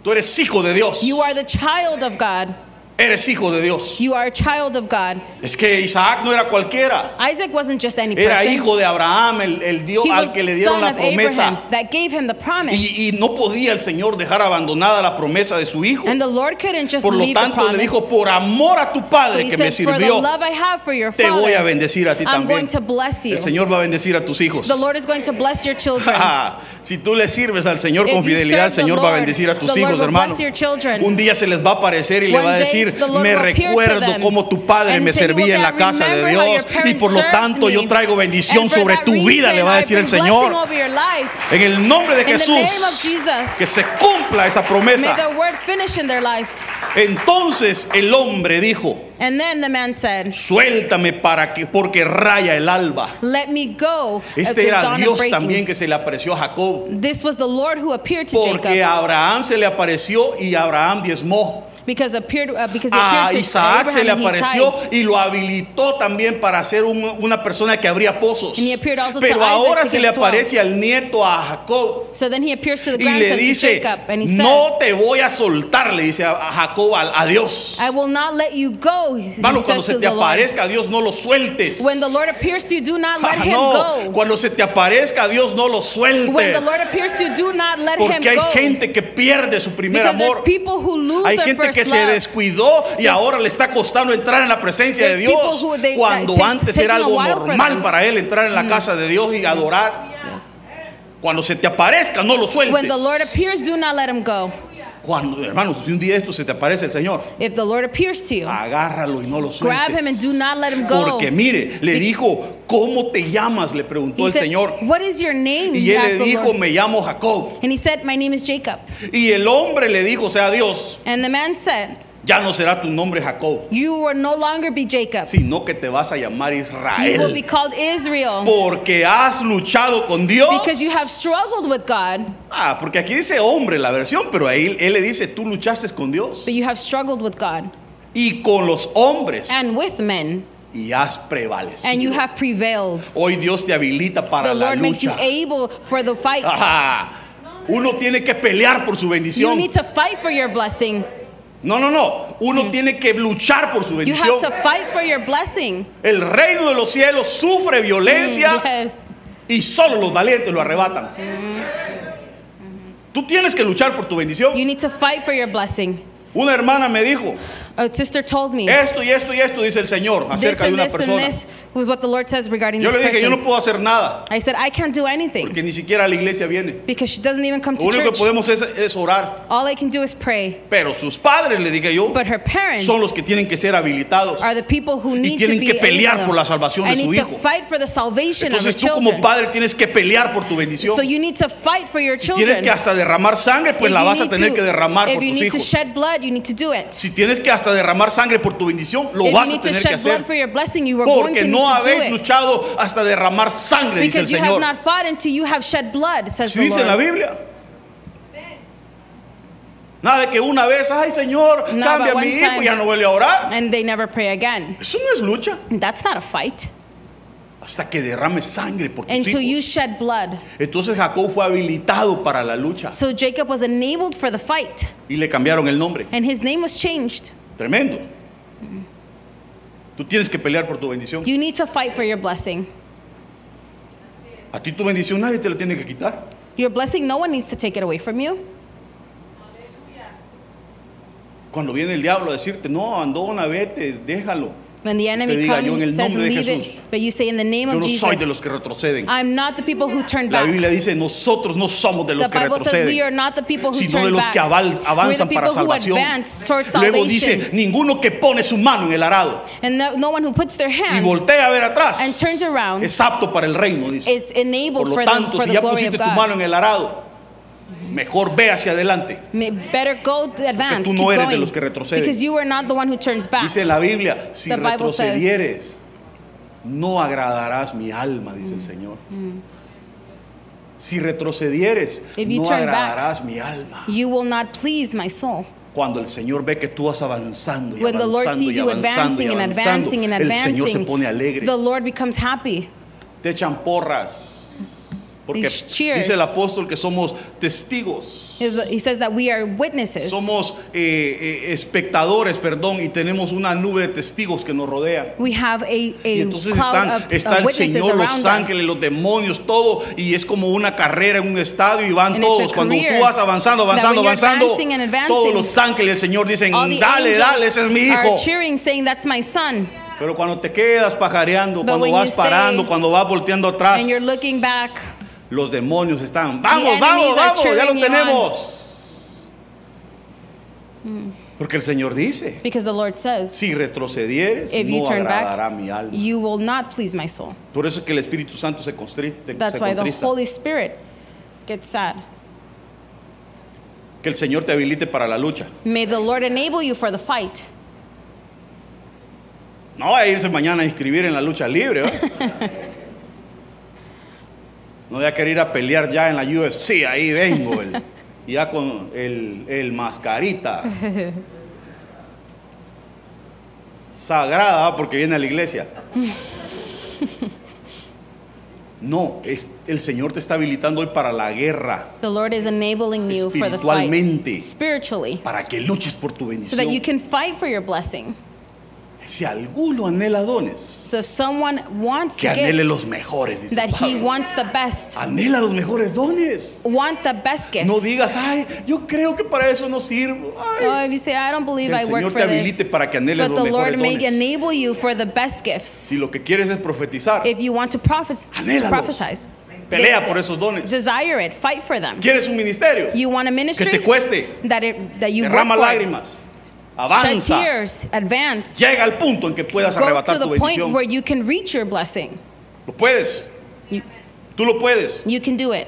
Tú eres hijo de Dios. You are the child of God. Eres hijo de Dios. You are a child of God. Es que Isaac no era cualquiera. Isaac wasn't just any Era person. hijo de Abraham, el, el Dios He al que le dieron la promesa. that gave him the promise. Y, y no podía el Señor dejar abandonada la promesa de su hijo. And the Lord couldn't just Por lo tanto, le dijo, por amor a tu so Padre he que me said, sirvió, your te father, voy a bendecir a ti I'm going también. to bless you. El Señor va a bendecir a tus hijos. The Lord is going to bless your <laughs> children. <laughs> si tú le sirves al Señor con fidelidad, el Señor va a bendecir a tus hijos, hermano. Un día se les va a aparecer y le va a decir, me recuerdo cómo tu padre me servía en la casa de "Remember how your Dios y por lo tanto yo traigo bendición sobre tu vida, le va a decir el Señor. En el nombre de Jesús, que se cumpla esa promesa. Entonces el hombre dijo, And then the man said, suéltame para que porque raya el alba. Let me go at Este era Dios también que se le apareció a Jacob. This was the Lord who appeared to Porque Jacob a Abraham se le apareció y Abraham diezmó. Because appeared uh, because he A appeared to Isaac se le Abraham and he apareció y lo habilitó también para ser un- una persona que abría pozos. And he appeared also to Pero Isaac ahora to se give le 12. aparece al nieto a Jacob So then he appears to the y le grandson to dice, Jacob and he says, no te voy a soltar, le dice a a Jacob a, a Dios. I will not let you go. He Hermano, cuando says se to te the Lord. aparezca a Dios no lo sueltes. When the Lord appears to you, do not let Ah, him no, go. cuando se te aparezca a Dios no lo When the. Lord appears to you, do not let him Porque hay go. gente que pierde su primer because amor. there's people who lose Hay their gente first que se descuidó y ahora le está costando entrar en la presencia de Dios. Cuando antes era algo normal para él entrar en la casa de Dios y adorar. Cuando se te aparezca, no lo sueltes. When the Lord appears, do not let him go. Cuando, hermanos, si un día esto se te aparece el Señor, If the Lord appears to you, agárralo y no lo sueltes. grab him and do not let him go. Porque mire, le dijo, ¿cómo te llamas? Le preguntó He el said, Señor. What is your name? Y él asked le the dijo, Lord. me llamo Jacob. And he said, My name is Jacob. Y el hombre le dijo, sea Dios, And the man said, ya no será tu nombre Jacob, You will no longer be Jacob. sino que te vas a llamar You will be Israel. called Israel. Porque has luchado con Dios. Because you have struggled with God, Ah, porque aquí dice hombre la versión, pero ahí él le dice, tú luchaste con Dios but you have struggled with God y con los hombres and with men, y has prevalecido. and you have prevailed. Hoy Dios te habilita para The la Lord makes you lucha. able for the fight. Ah, <laughs> Uno tiene que pelear por su You bendición. need to fight for your blessing. No, no, no. Uno tiene que luchar por su You bendición. have to fight for your blessing. El reino de los cielos sufre violencia Yes. y solo los valientes lo arrebatan. Tú tienes que luchar por tu bendición. You need to fight for your blessing. Una hermana me dijo, A sister told me esto y esto y esto dice el Señor this acerca de and una this and persona. this was what the Lord says regarding Yo this le dije, yo no puedo hacer nada I said, I can't do anything porque ni siquiera a la iglesia viene. because she doesn't even come Lo to único que church. podemos es, es orar. All I can do is pray. Pero sus padres, le dije yo, But her parents son los que tienen que ser habilitados. are the people who need to tienen be que pelear able por la salvación de and su need to hijo. fight for the salvation of Entonces tú como children. padre tienes que pelear por tu bendición. So you need to fight for your Si tienes children. que hasta derramar sangre, pues If la you vas a need tener to- que derramar if por you tus need to hijos. shed blood, you need to do it. Si tienes que hasta derramar sangre por tu bendición, lo if vas a tener que hacer. blessing, Porque no habéis luchado hasta derramar sangre, dice el Because you have Señor. not fought until you have shed blood, says Si dice en la. Biblia. Nada de que una vez, ay Señor, No, cambia a mi hijo y ya no vuelve a orar. And they never pray again. Eso no es lucha. That's not a fight. Hasta que derrame sangre por tus Until you shed blood. Entonces Jacob fue habilitado para la lucha So Jacob was enabled for the fight. y le cambiaron el nombre. And his name was changed. Tremendo. Tú tienes que pelear por tu bendición. You need to fight for your blessing. A ti tu bendición nadie te la tiene que quitar. Your blessing, no one needs to take it away from you. Cuando viene el diablo a decirte, no, andona, vete, déjalo. When the enemy diga, "Yo en comes el says, nombre de leave Jesús, it, but you say, in the name Yo of no soy de los Jesus, que retroceden. I'm not the people who turn La back. Biblia dice, nosotros no somos de The los que Bible says we are retroceden, not the people who sino turn de los back. que the avanzan para salvación. advance towards Luego salvation. dice, ninguno que pone su mano en el arado And no, no one who puts their y hand voltea a ver atrás and turns around es apto para el reino, dice. is Por enabled lo for the, tanto, for si the ya glory pusiste of tu mano en el arado, mejor ve hacia adelante. Better go to advance. tú keep no eres de going. los que retroceden. Because you are not the one who turns back. Dice la Biblia, si The Bible says- retrocedieres, no agradarás mi alma, dice el Señor. Si retrocedieres, If you no turn back, agradarás mi alma. You will not please my soul. Cuando el Señor ve que tú vas avanzando y When the Lord avanzando sees y you avanzando y advancing and avanzando, advancing and el Señor se pone alegre. the Lord becomes happy. Te echan porras. Porque dice el apóstol que somos testigos. He says that we are witnesses. Somos eh, eh, espectadores, perdón, y tenemos una nube de testigos que nos rodea. We have a, Y a entonces cloud están, of, está el Señor, los ángeles, us. los demonios, todo, y es como una carrera en un estadio y van And todos. Cuando tú vas avanzando, avanzando, avanzando, advancing todos los ángeles del Señor dicen, dale, dale, ese es mi hijo. cheering, saying, "That's my son." Pero cuando te quedas pajareando, But cuando vas stay parando, cuando vas volteando atrás, And you're looking back. Los demonios están, vamos, vamos, vamos, ya lo you tenemos. Porque el Señor dice, Because the Lord says, si retrocedieres, if you no turn agradará back, mi alma. you will not please my soul. Por eso es que el Espíritu Santo se, constri- se That's why the contrista. Holy Spirit gets sad. Que el Señor te habilite para la lucha. May the Lord enable you for the fight. No a irse mañana a inscribir en la lucha libre. ¿eh? <laughs> No voy a querer ir a pelear ya en la UFC, ahí vengo. el- ya con el, el mascarita. Sagrada, porque viene a la iglesia. No, es, el Señor te está habilitando hoy para la guerra, The Lord is enabling you for the fight spiritually para que luches por tu so that you bendición. can fight for your blessing. Si alguno anhela dones, So if someone wants que anhele los mejores, dice that he Pablo. wants the best, Anhela los mejores dones. want the best gifts. No digas, ay, yo creo que para eso no sirvo. Ay. Oh, if you say, I don't believe Que I el work Señor for te this, habilite para que anheles but los the Lord mejores may dones. enable you for the best gifts. Si lo que quieres es profetizar, If you want to prophes- to prophesize, Pelea they- por esos dones. Desire it. Fight for them. ¿Quieres un ministerio? You want a Que ministry te cueste. that it, that you Derrama for. Shed Avanza. tears. Advance. Llega al punto en que puedas Go arrebatar to tu the point bendición. where you can reach your blessing. Lo puedes. You, Tú lo puedes. you can do it.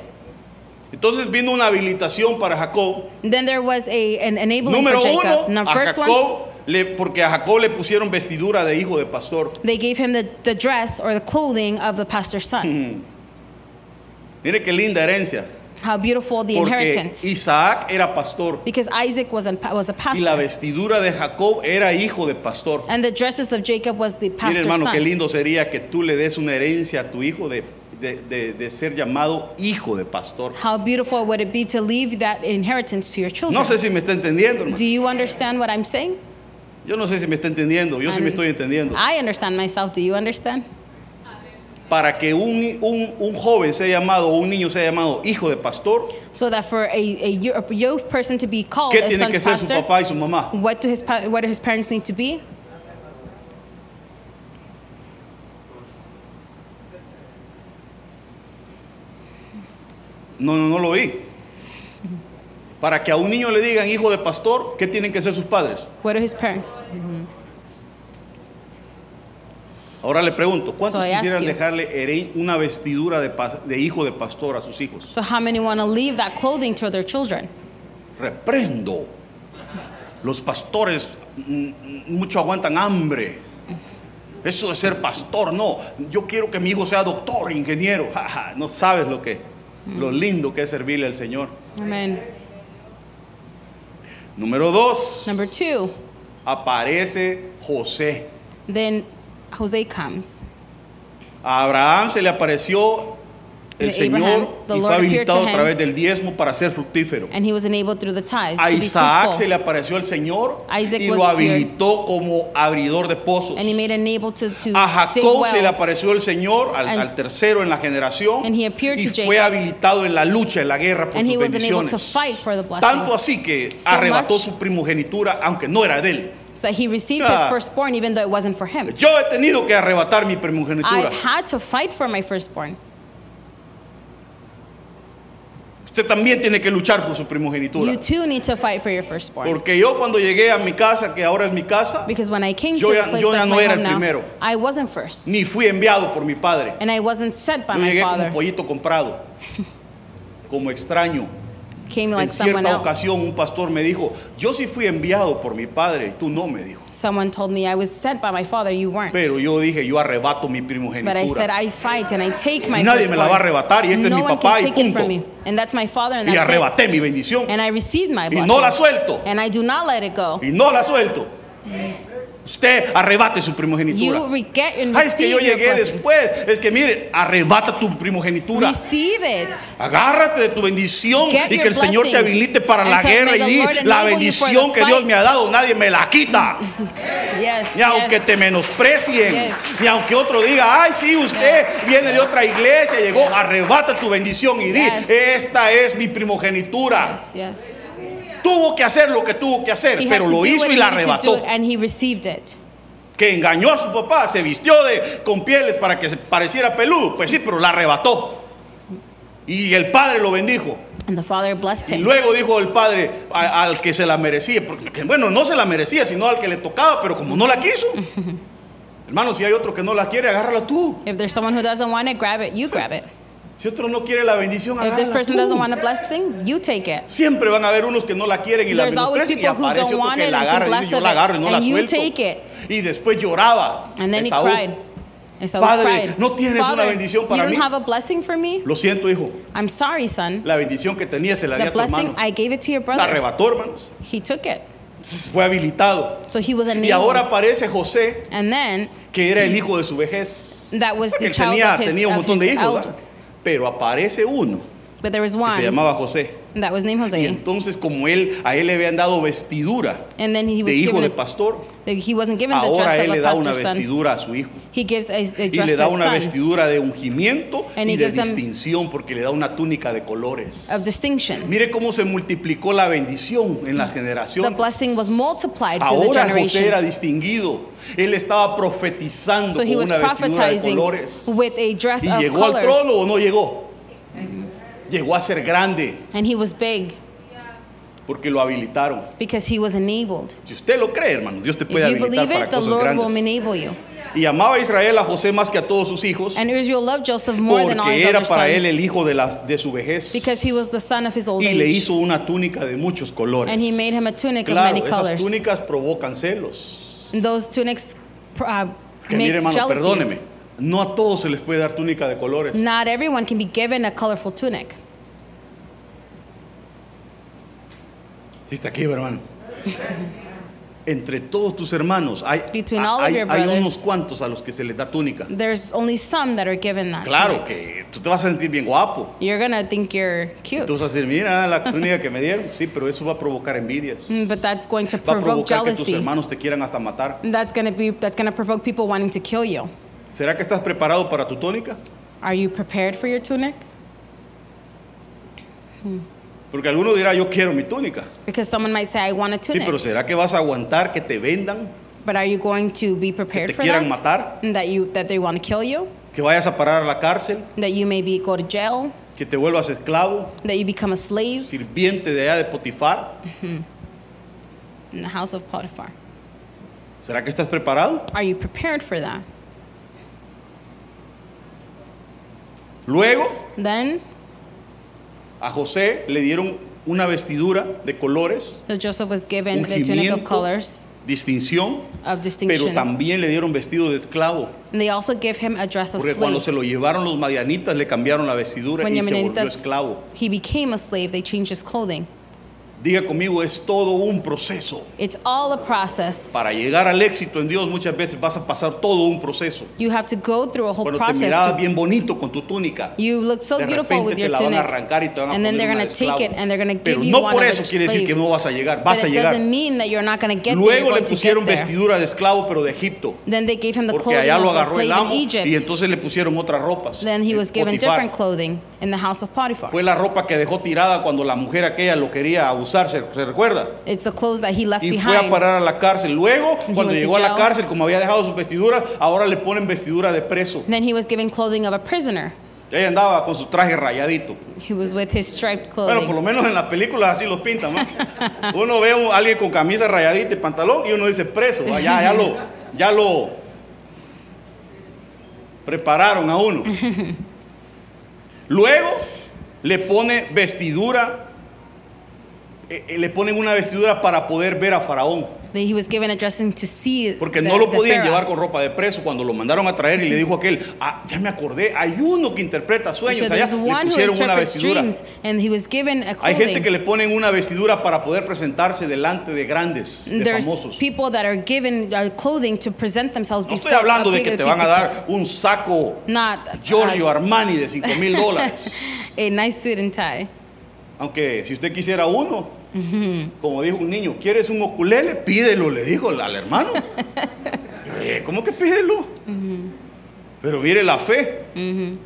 Entonces vino una habilitación para Jacob. Then there was a an enabling Número for Jacob. uno, Now, a first one, Jacob, le- porque a Jacob le pusieron vestidura de hijo de pastor. they gave him the, the dress or the clothing of the pastor's son. <laughs> Mire qué linda herencia. How beautiful the Porque inheritance. Isaac era pastor Because Isaac was a, was a y la pastor. vestidura de Jacob era hijo de pastor. And the dresses of Jacob was the Mire pastor's hermano, qué son. lindo sería que tú le des una herencia a tu hijo de, de- de- de ser llamado hijo de pastor. How beautiful would it be to leave that inheritance to your children? No sé si me está entendiendo, hermano. Do you understand what I'm saying? Yo no sé si me está entendiendo, yo sí me estoy entendiendo. I understand myself. Do you understand? Para que un, un- un joven sea llamado o un niño sea llamado hijo de pastor, So that for a, a yo- a youth person to be called ¿qué a tiene que ser su pastor, papá y su mamá? what do his pa- what do his parents need to be? No, no, no lo oí. Para que a un niño le digan hijo de pastor, ¿qué tienen que ser sus padres? What do his parents? Ahora le pregunto, ¿cuántos So quisieran you. dejarle una vestidura de, de hijo de pastor a sus hijos? So how many want to leave that clothing to their children? Reprendo. Los pastores mm, mm, mucho aguantan hambre. Eso de ser pastor, no. Yo quiero que mi hijo sea doctor, ingeniero. <laughs> Ja, ja, no sabes lo que, lo lindo que es servirle al Señor. Amen. Número dos. Number two, Aparece José. then Jose comes. A Abraham se le apareció el Abraham, Señor the y Lord fue habilitado a través del diezmo para ser fructífero. And he was enabled through the tithes A Isaac se le apareció el Señor Isaac y lo appeared. habilitó como abridor de pozos. And he made able to, to A Jacob se le apareció el Señor, al, And- al tercero en la generación, And he appeared y to fue Jacob. habilitado en la lucha, en la guerra por And sus he was enabled to bendiciones. fight for the blessing. Tanto así que So arrebató much- su primogenitura, aunque no era de él. So that he received Ah. his firstborn even though it wasn't for him. Yo he tenido que arrebatar mi primogenitura. I've had to fight for my firstborn. Usted también tiene que luchar por su You primogenitura. too need to fight for your firstborn. Porque yo cuando llegué a mi casa, que ahora es mi casa, Because when I came Yo to ya- the place yo ya that's no my era home el now, primero. I wasn't first. ni fui enviado por mi padre. And I wasn't sent by Yo my llegué como father. pollito comprado, <laughs> como extraño. Came En like someone cierta else. ocasión un pastor me dijo, yo sí fui enviado por mi padre y tú no me dijo. Someone told me I was sent by my father, you weren't. Pero yo dije, yo arrebato mi But I said primogenitura. I fight and I take my Nadie me la va a arrebatar y este es no mi one papá y punto. me. And that's my father and Y that's it. arrebaté mi bendición And I received my y blessing. no la suelto. And I do not let it go. Y no la suelto. Usted arrebate su primogenitura. You re- get and Ay, es que yo llegué después. Es que mire, arrebata tu primogenitura. Receive it. Agárrate de tu bendición Get y que el Señor te habilite para la guerra y di la bendición que Dios fight." me ha dado, nadie me la quita. <laughs> Yes. Ni aunque te menosprecien, Yes. ni aunque otro diga, ay, sí, usted viene de otra iglesia, llegó, arrebata tu bendición y di, esta es mi primogenitura. Yes, yes. Tuvo que hacer lo que tuvo que hacer, He had pero to lo do hizo what y he la needed to arrebató. and he received it. Que engañó a su papá, se vistió de, con pieles para que se pareciera peludo, pues sí, pero la arrebató. Y el padre lo bendijo. And the father blessed Y him. luego dijo el padre a- al que se la merecía, porque bueno, no se la merecía, sino al que le tocaba, pero como no la quiso. <laughs> Hermano, si hay otro que no la quiere, agárrala tú. If there's someone who doesn't want it, grab it. You grab it. Si otro no quiere la bendición, If this person tú. doesn't want a blessing, you take it. Siempre van a haber unos que no la quieren y la There's always menosprecian y people who aparece don't otro want que it la and agarra y dice, yo la agarro y no la and you suelto. take it. Y después lloraba. And then Esaú. he cried. Esau Padre, cried. ¿no tienes una Father, bendición para you mí? don't have a blessing for me? Lo siento, hijo. I'm sorry, son. La bendición que tenía se la di The a tu blessing, hermano. I gave it to your La brother. arrebató, hermanos. He took it. Fue habilitado. So he was Y enabled. ahora aparece José, And then que era el hijo de su vejez. that was Porque the él child tenía, of his, tenía un of montón de his hijos, elder. ¿verdad? Pero aparece uno But there was que se one llamaba José. That was named Y entonces como él, a él le habían dado vestidura And then he was de hijo given de a, pastor, he wasn't given the ahora dress él of le a da una pastor's son. vestidura a su hijo. He gives a, a Y dress le to da his una son vestidura de ungimiento And y he de gives them- distinción porque le da una túnica de colores. of distinction. Mire cómo se multiplicó la bendición en las The generaciones. blessing was multiplied through the Ahora José era generations. distinguido. Él estaba profetizando So he con was una vestidura de prophetizing colores. with a dress ¿Y of llegó al colors. trono o no llegó? Llegó a ser grande And he was big porque lo habilitaron. because he was enabled. Si usted lo cree, hermano, Dios te If puede you habilitar believe para it, the cosas Lord will grandes. enable you. Y amaba a Israel a José más que a todos sus hijos And Israel loved Joseph more than all his porque era other para él el sons hijo de, la, de su vejez. because he was the son of his old Y le age. hizo una túnica de muchos colores. And he made him a tunic of claro, many esas colors. túnicas provocan celos. And those tunics uh, Porque make mire, hermano, jealousy. perdóneme. No a todos se les puede dar túnica de colores. Not everyone can be given a colorful tunic. Sí está aquí, hermano. Entre todos tus hermanos hay, Between all of hay, your hay brothers. unos cuantos a los que se les da túnica. There's only some that are given that. Claro tunic. que tú te vas a sentir bien guapo. You're gonna think you're cute. Tú vas a decir, mira la túnica que me dieron. Sí, pero eso va a provocar envidias. Mm, But that's going to Va a provoke provocar que tus jealousy. hermanos te quieran hasta matar. That's gonna be that's gonna provoke people wanting to kill you. ¿Será que estás preparado para tu túnica? Are you prepared for your tunic? Porque alguno dirá, yo quiero mi túnica. Because someone might say, I want a Sí, tunic. pero ¿será que vas a aguantar que te vendan? But are you going to be ¿Que prepared te for quieran that? matar? And That you that they want to kill you? ¿Que vayas a parar a la cárcel? That you maybe go to jail? ¿Que te vuelvas esclavo? That you become a slave ¿Sirviente de allá de Potifar? in the house of Potiphar? ¿Será que estás preparado? Are you prepared for that? Luego, Then a José le dieron una vestidura de colores, so Joseph was given the tunic of colors distinción, of pero distinction. también le dieron vestido de esclavo. And they also give him a dress of Porque cuando se slave. lo llevaron los madianitas le cambiaron la vestidura When y se volvió esclavo. He became a slave, they changed his clothing. Diga conmigo, es todo un proceso. It's all a process. Para llegar al éxito en Dios muchas veces vas a pasar todo un proceso. You have to go through a whole Cuando te process. mirabas To, bien bonito con tu túnica, you look so de beautiful with te your la van a tunic. arrancar y te van a And then poner they're una going to take it and they're going to Pero give you no one por eso a quiere decir que no vas a llegar, But vas a llegar. mean that you're not get there. Luego You're le pusieron there. vestidura de esclavo pero de Egipto, Then they gave him the porque clothing allá lo a agarró el amo y entonces le pusieron otras ropas. Then he was given different clothing in the house of Potiphar. Fue la ropa que dejó tirada cuando la mujer aquella lo quería abusar, ¿se, se recuerda? It's the clothes that he left Y fue a behind. parar a la cárcel. Luego, he cuando went to llegó a la jail. cárcel, como había dejado su vestidura, ahora le ponen vestidura de preso. Then he was given clothing of a prisoner. Ella andaba con su traje rayadito. He was with his striped Bueno, por clothing. lo menos en las películas así los pintan, ¿no? <laughs> Uno ve a alguien con camisa rayadita y pantalón y uno dice preso. ¿va? Ya, ya lo, ya lo prepararon a uno. <laughs> Luego le pone vestidura, le ponen una vestidura para poder ver a Faraón. Then he was given a dressing to see Porque the, no lo podían llevar con ropa de preso cuando lo mandaron a traer y le dijo aquel, ah, ya me acordé, hay uno que interpreta sueños, allá le pusieron una vestidura. and he was given a Hay gente que le ponen una vestidura para poder presentarse delante de grandes, de There's famosos. people that are given uh, clothing to present themselves No estoy hablando de que te van a dar un saco Not uh, Giorgio Armani de 5 mil <laughs> dólares. a nice suit and tie. Aunque si usted quisiera uno, como dijo un niño, ¿quieres un oculele? Pídelo, le dijo al hermano. <laughs> Yo le dije, ¿Cómo que pídelo? Pero mire la fe. Entonces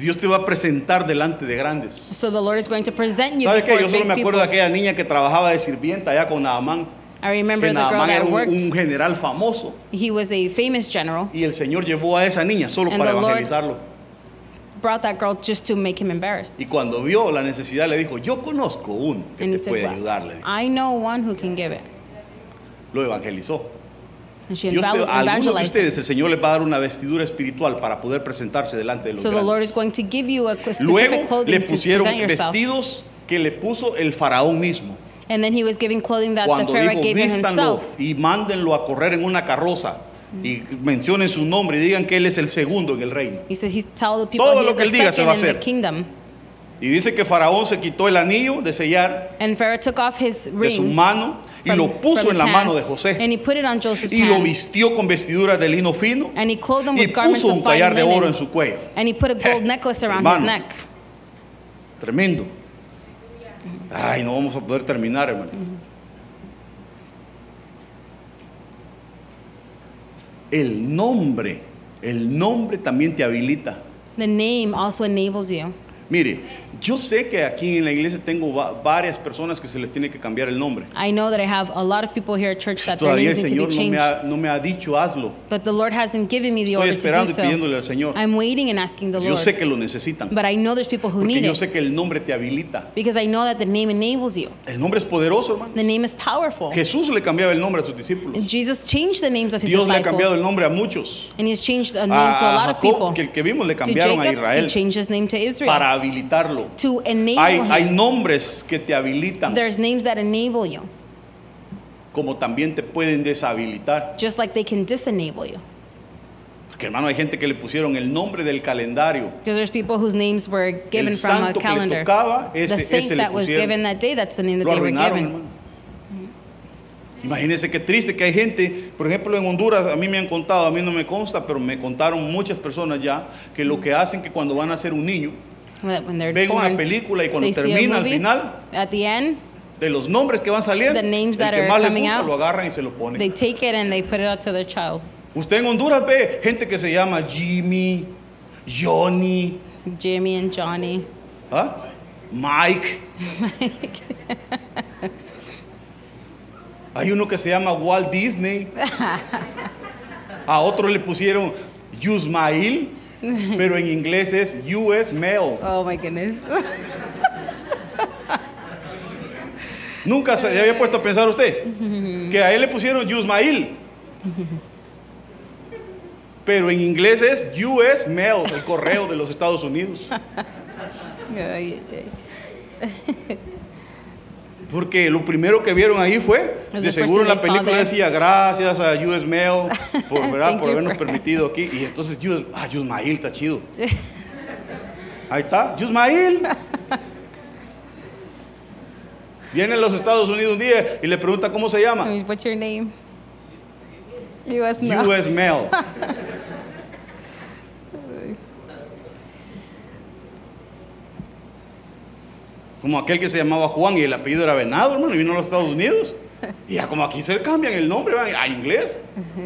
Dios te va a presentar delante de grandes. So the Lord is going to present you ¿Sabe qué? Yo solo me acuerdo de aquella niña que trabajaba de sirvienta allá con Naamán. I remember Que the girl Naamán era that un, worked. un general famoso. He was a famous general. Y el Señor llevó a esa niña solo And para the Lord- evangelizarlo. Brought that girl just to make him embarrassed. Y cuando vio la necesidad le dijo, yo conozco uno que And he te said, puede well, ayudarle. I know one who can give it. Lo evangelizó. And she Y usted- a algunos de ustedes el Señor les va a dar una vestidura espiritual para poder presentarse delante de los So the Lord grandes. is going to give you a specific Luego le clothing to pusieron present yourself. vestidos que le puso el faraón mismo. And then he was giving clothing that the Cuando Pharaoh dijo, gave him vístanlo himself. y mándenlo a correr en una carroza y mencionen su nombre y digan que él es el segundo en el reino. He said, he tell the people Todo he lo is que the él diga se second va a in the hacer. kingdom. Y dice que Faraón se quitó el anillo de sellar And Pharaoh took off his de su ring mano y from- lo puso en la hand, mano de José and he put it on Joseph's y lo hand. vistió con vestiduras de lino fino And he clothed him y with garments puso of un fine collar de oro en linen. su cuello. And he put a gold necklace around his hermano. neck. Tremendo. Ay, no vamos a poder terminar, hermano. El nombre, el nombre también te habilita. The name also enables you. Mire, Yo sé que aquí en la iglesia tengo va- varias personas que se les tiene que cambiar el nombre. I know that I have a lot of people here at church that their Todavía el need to be no me, changed. ha, no me ha dicho hazlo. But the Lord hasn't given me the Estoy order to do esperando y so. pidiéndole al Señor. I'm waiting and asking the Yo Lord. sé que lo necesitan. But I know there's people who Porque need yo it sé que el nombre te habilita. because I know that the name enables you. El nombre es poderoso, hermano. The name is powerful. Jesús le cambiaba el nombre a sus discípulos. Jesus changed the names of his Dios le ha cambiado el nombre a muchos. And he's changed the name to a lot of Jacob, people. que el que vimos le cambiaron a Jacob, he Israel changed his name to Israel. para habilitarlo. To enable Hay, hay him. nombres que te habilitan, There's names that enable you, como también te pueden deshabilitar. just like they can disenable you. Porque hermano, hay gente que le pusieron el nombre del calendario. Because there's people whose names were given El from a santo que le calendar. tocaba, The ese, saint ese le that was pusieron. given that day, that's the name that Lo they were arruinaron, given. hermano. Imagínense qué triste que hay gente, por ejemplo en Honduras, a mí me han contado, a mí no me consta, pero me contaron muchas personas ya, que lo que hacen que cuando van a ser un niño, ven una película y cuando termina al final, At the end, de los nombres que van saliendo, The names el que are más les coming gusta out, lo agarran y se lo ponen. they take it and they put it out to their child. Usted en Honduras ve gente que se llama Jimmy, Johnny, Jimmy and Johnny. ¿ah? Mike. <laughs> Hay uno que se llama Walt Disney. <laughs> A otro le pusieron Yusmail, <laughs> pero en inglés es US Mail. Oh my goodness. <laughs> Nunca se había puesto a pensar usted <laughs> que a él le pusieron Yusmail. Pero en inglés es US Mail, el correo de los Estados Unidos. Porque lo primero que vieron ahí fue, The de seguro en la película decía gracias a US Mail <laughs> por, habernos for- permitido aquí. Y entonces US, ah, Yusmail está chido. Ahí está, Yusmail. Viene a los Estados Unidos un día y le pregunta cómo se llama. What's your name? U.S. Mail. US Mail. <laughs> Como aquel que se llamaba Juan y el apellido era Venado, hermano, y vino a los Estados Unidos. <laughs> Y ya como aquí se cambian el nombre, van a inglés.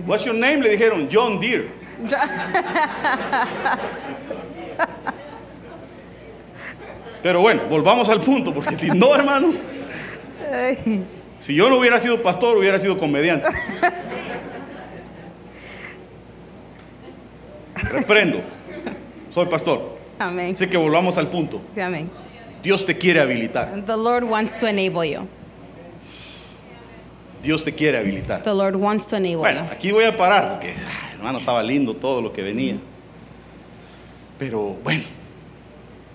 What's your name? Le dijeron John Deere. Pero bueno, volvamos al punto, porque si no, hermano, si yo no hubiera sido pastor, hubiera sido comediante. <laughs> Reprendo. Soy pastor. Amén. Así que volvamos al punto. Sí, amén. Dios te quiere habilitar. The Lord wants to enable you. Dios te quiere habilitar. The Lord wants to enable Bueno, you. aquí voy a parar porque, ay, hermano, estaba lindo todo lo que venía. Pero bueno,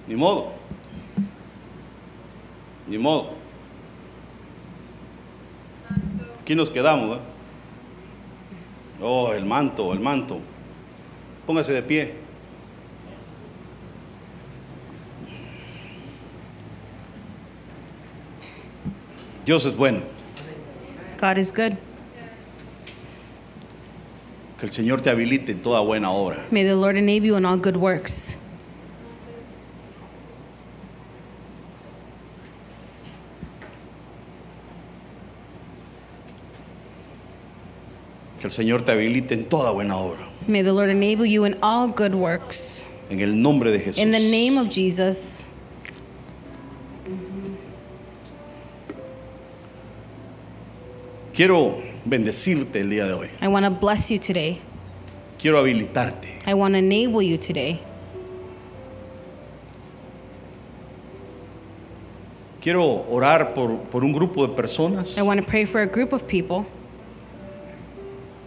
ni modo. Ni modo. Aquí nos quedamos, ¿eh? Oh, el manto, el manto. Póngase de pie. Dios es bueno. God is good. Que el Señor te habilite en toda buena obra. May the Lord enable you in all good works. Que el Señor te habilite en toda buena obra. May the Lord enable you in all good works. En el nombre de Jesús. In the name of Jesus. Quiero bendecirte el día de hoy. I want to bless you today. Quiero habilitarte. I want to enable you today. Quiero orar por, por un grupo de personas. I want to pray for a group of people.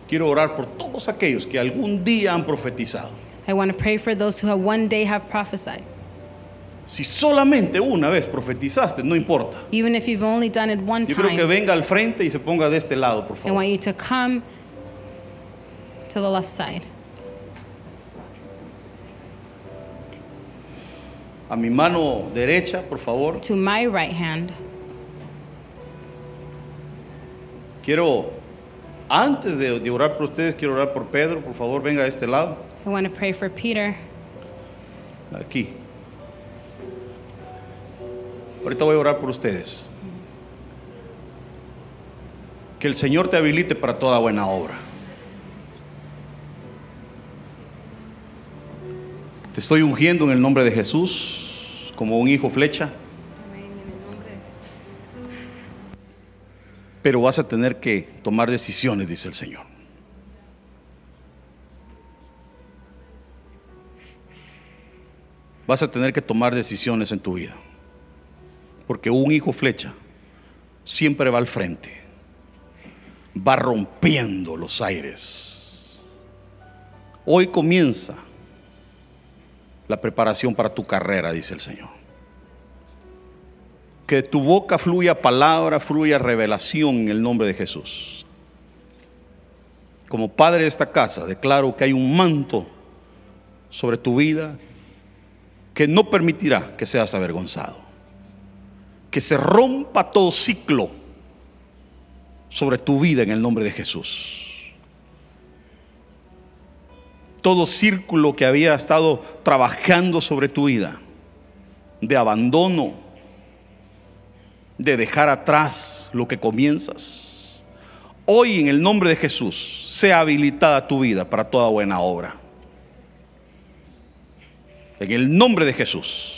Quiero orar por todos aquellos que algún día han profetizado. I want to pray for those who have one day have prophesied. Si solamente una vez profetizaste, no importa. Even if you've only done it one Yo creo que time, venga al frente y se ponga de este lado, por I favor. want you to come to the left side. A mi mano derecha, por favor. To my right hand. Quiero, antes de, de orar por ustedes, quiero orar por Pedro. Por favor, venga a este lado. I want to pray for Peter. Aquí. Ahorita voy a orar por ustedes. Que el Señor te habilite para toda buena obra. Te estoy ungiendo en el nombre de Jesús como un hijo flecha. Pero vas a tener que tomar decisiones, dice el Señor. Vas a tener que tomar decisiones en tu vida. Porque un hijo flecha siempre va al frente. Va rompiendo los aires. Hoy comienza la preparación para tu carrera, dice el Señor. Que tu boca fluya palabra, fluya revelación en el nombre de Jesús. Como padre de esta casa, declaro que hay un manto sobre tu vida que no permitirá que seas avergonzado. Que se rompa todo ciclo sobre tu vida en el nombre de Jesús. Todo círculo que había estado trabajando sobre tu vida, de abandono, de dejar atrás lo que comienzas. Hoy en el nombre de Jesús, sea habilitada tu vida para toda buena obra. En el nombre de Jesús.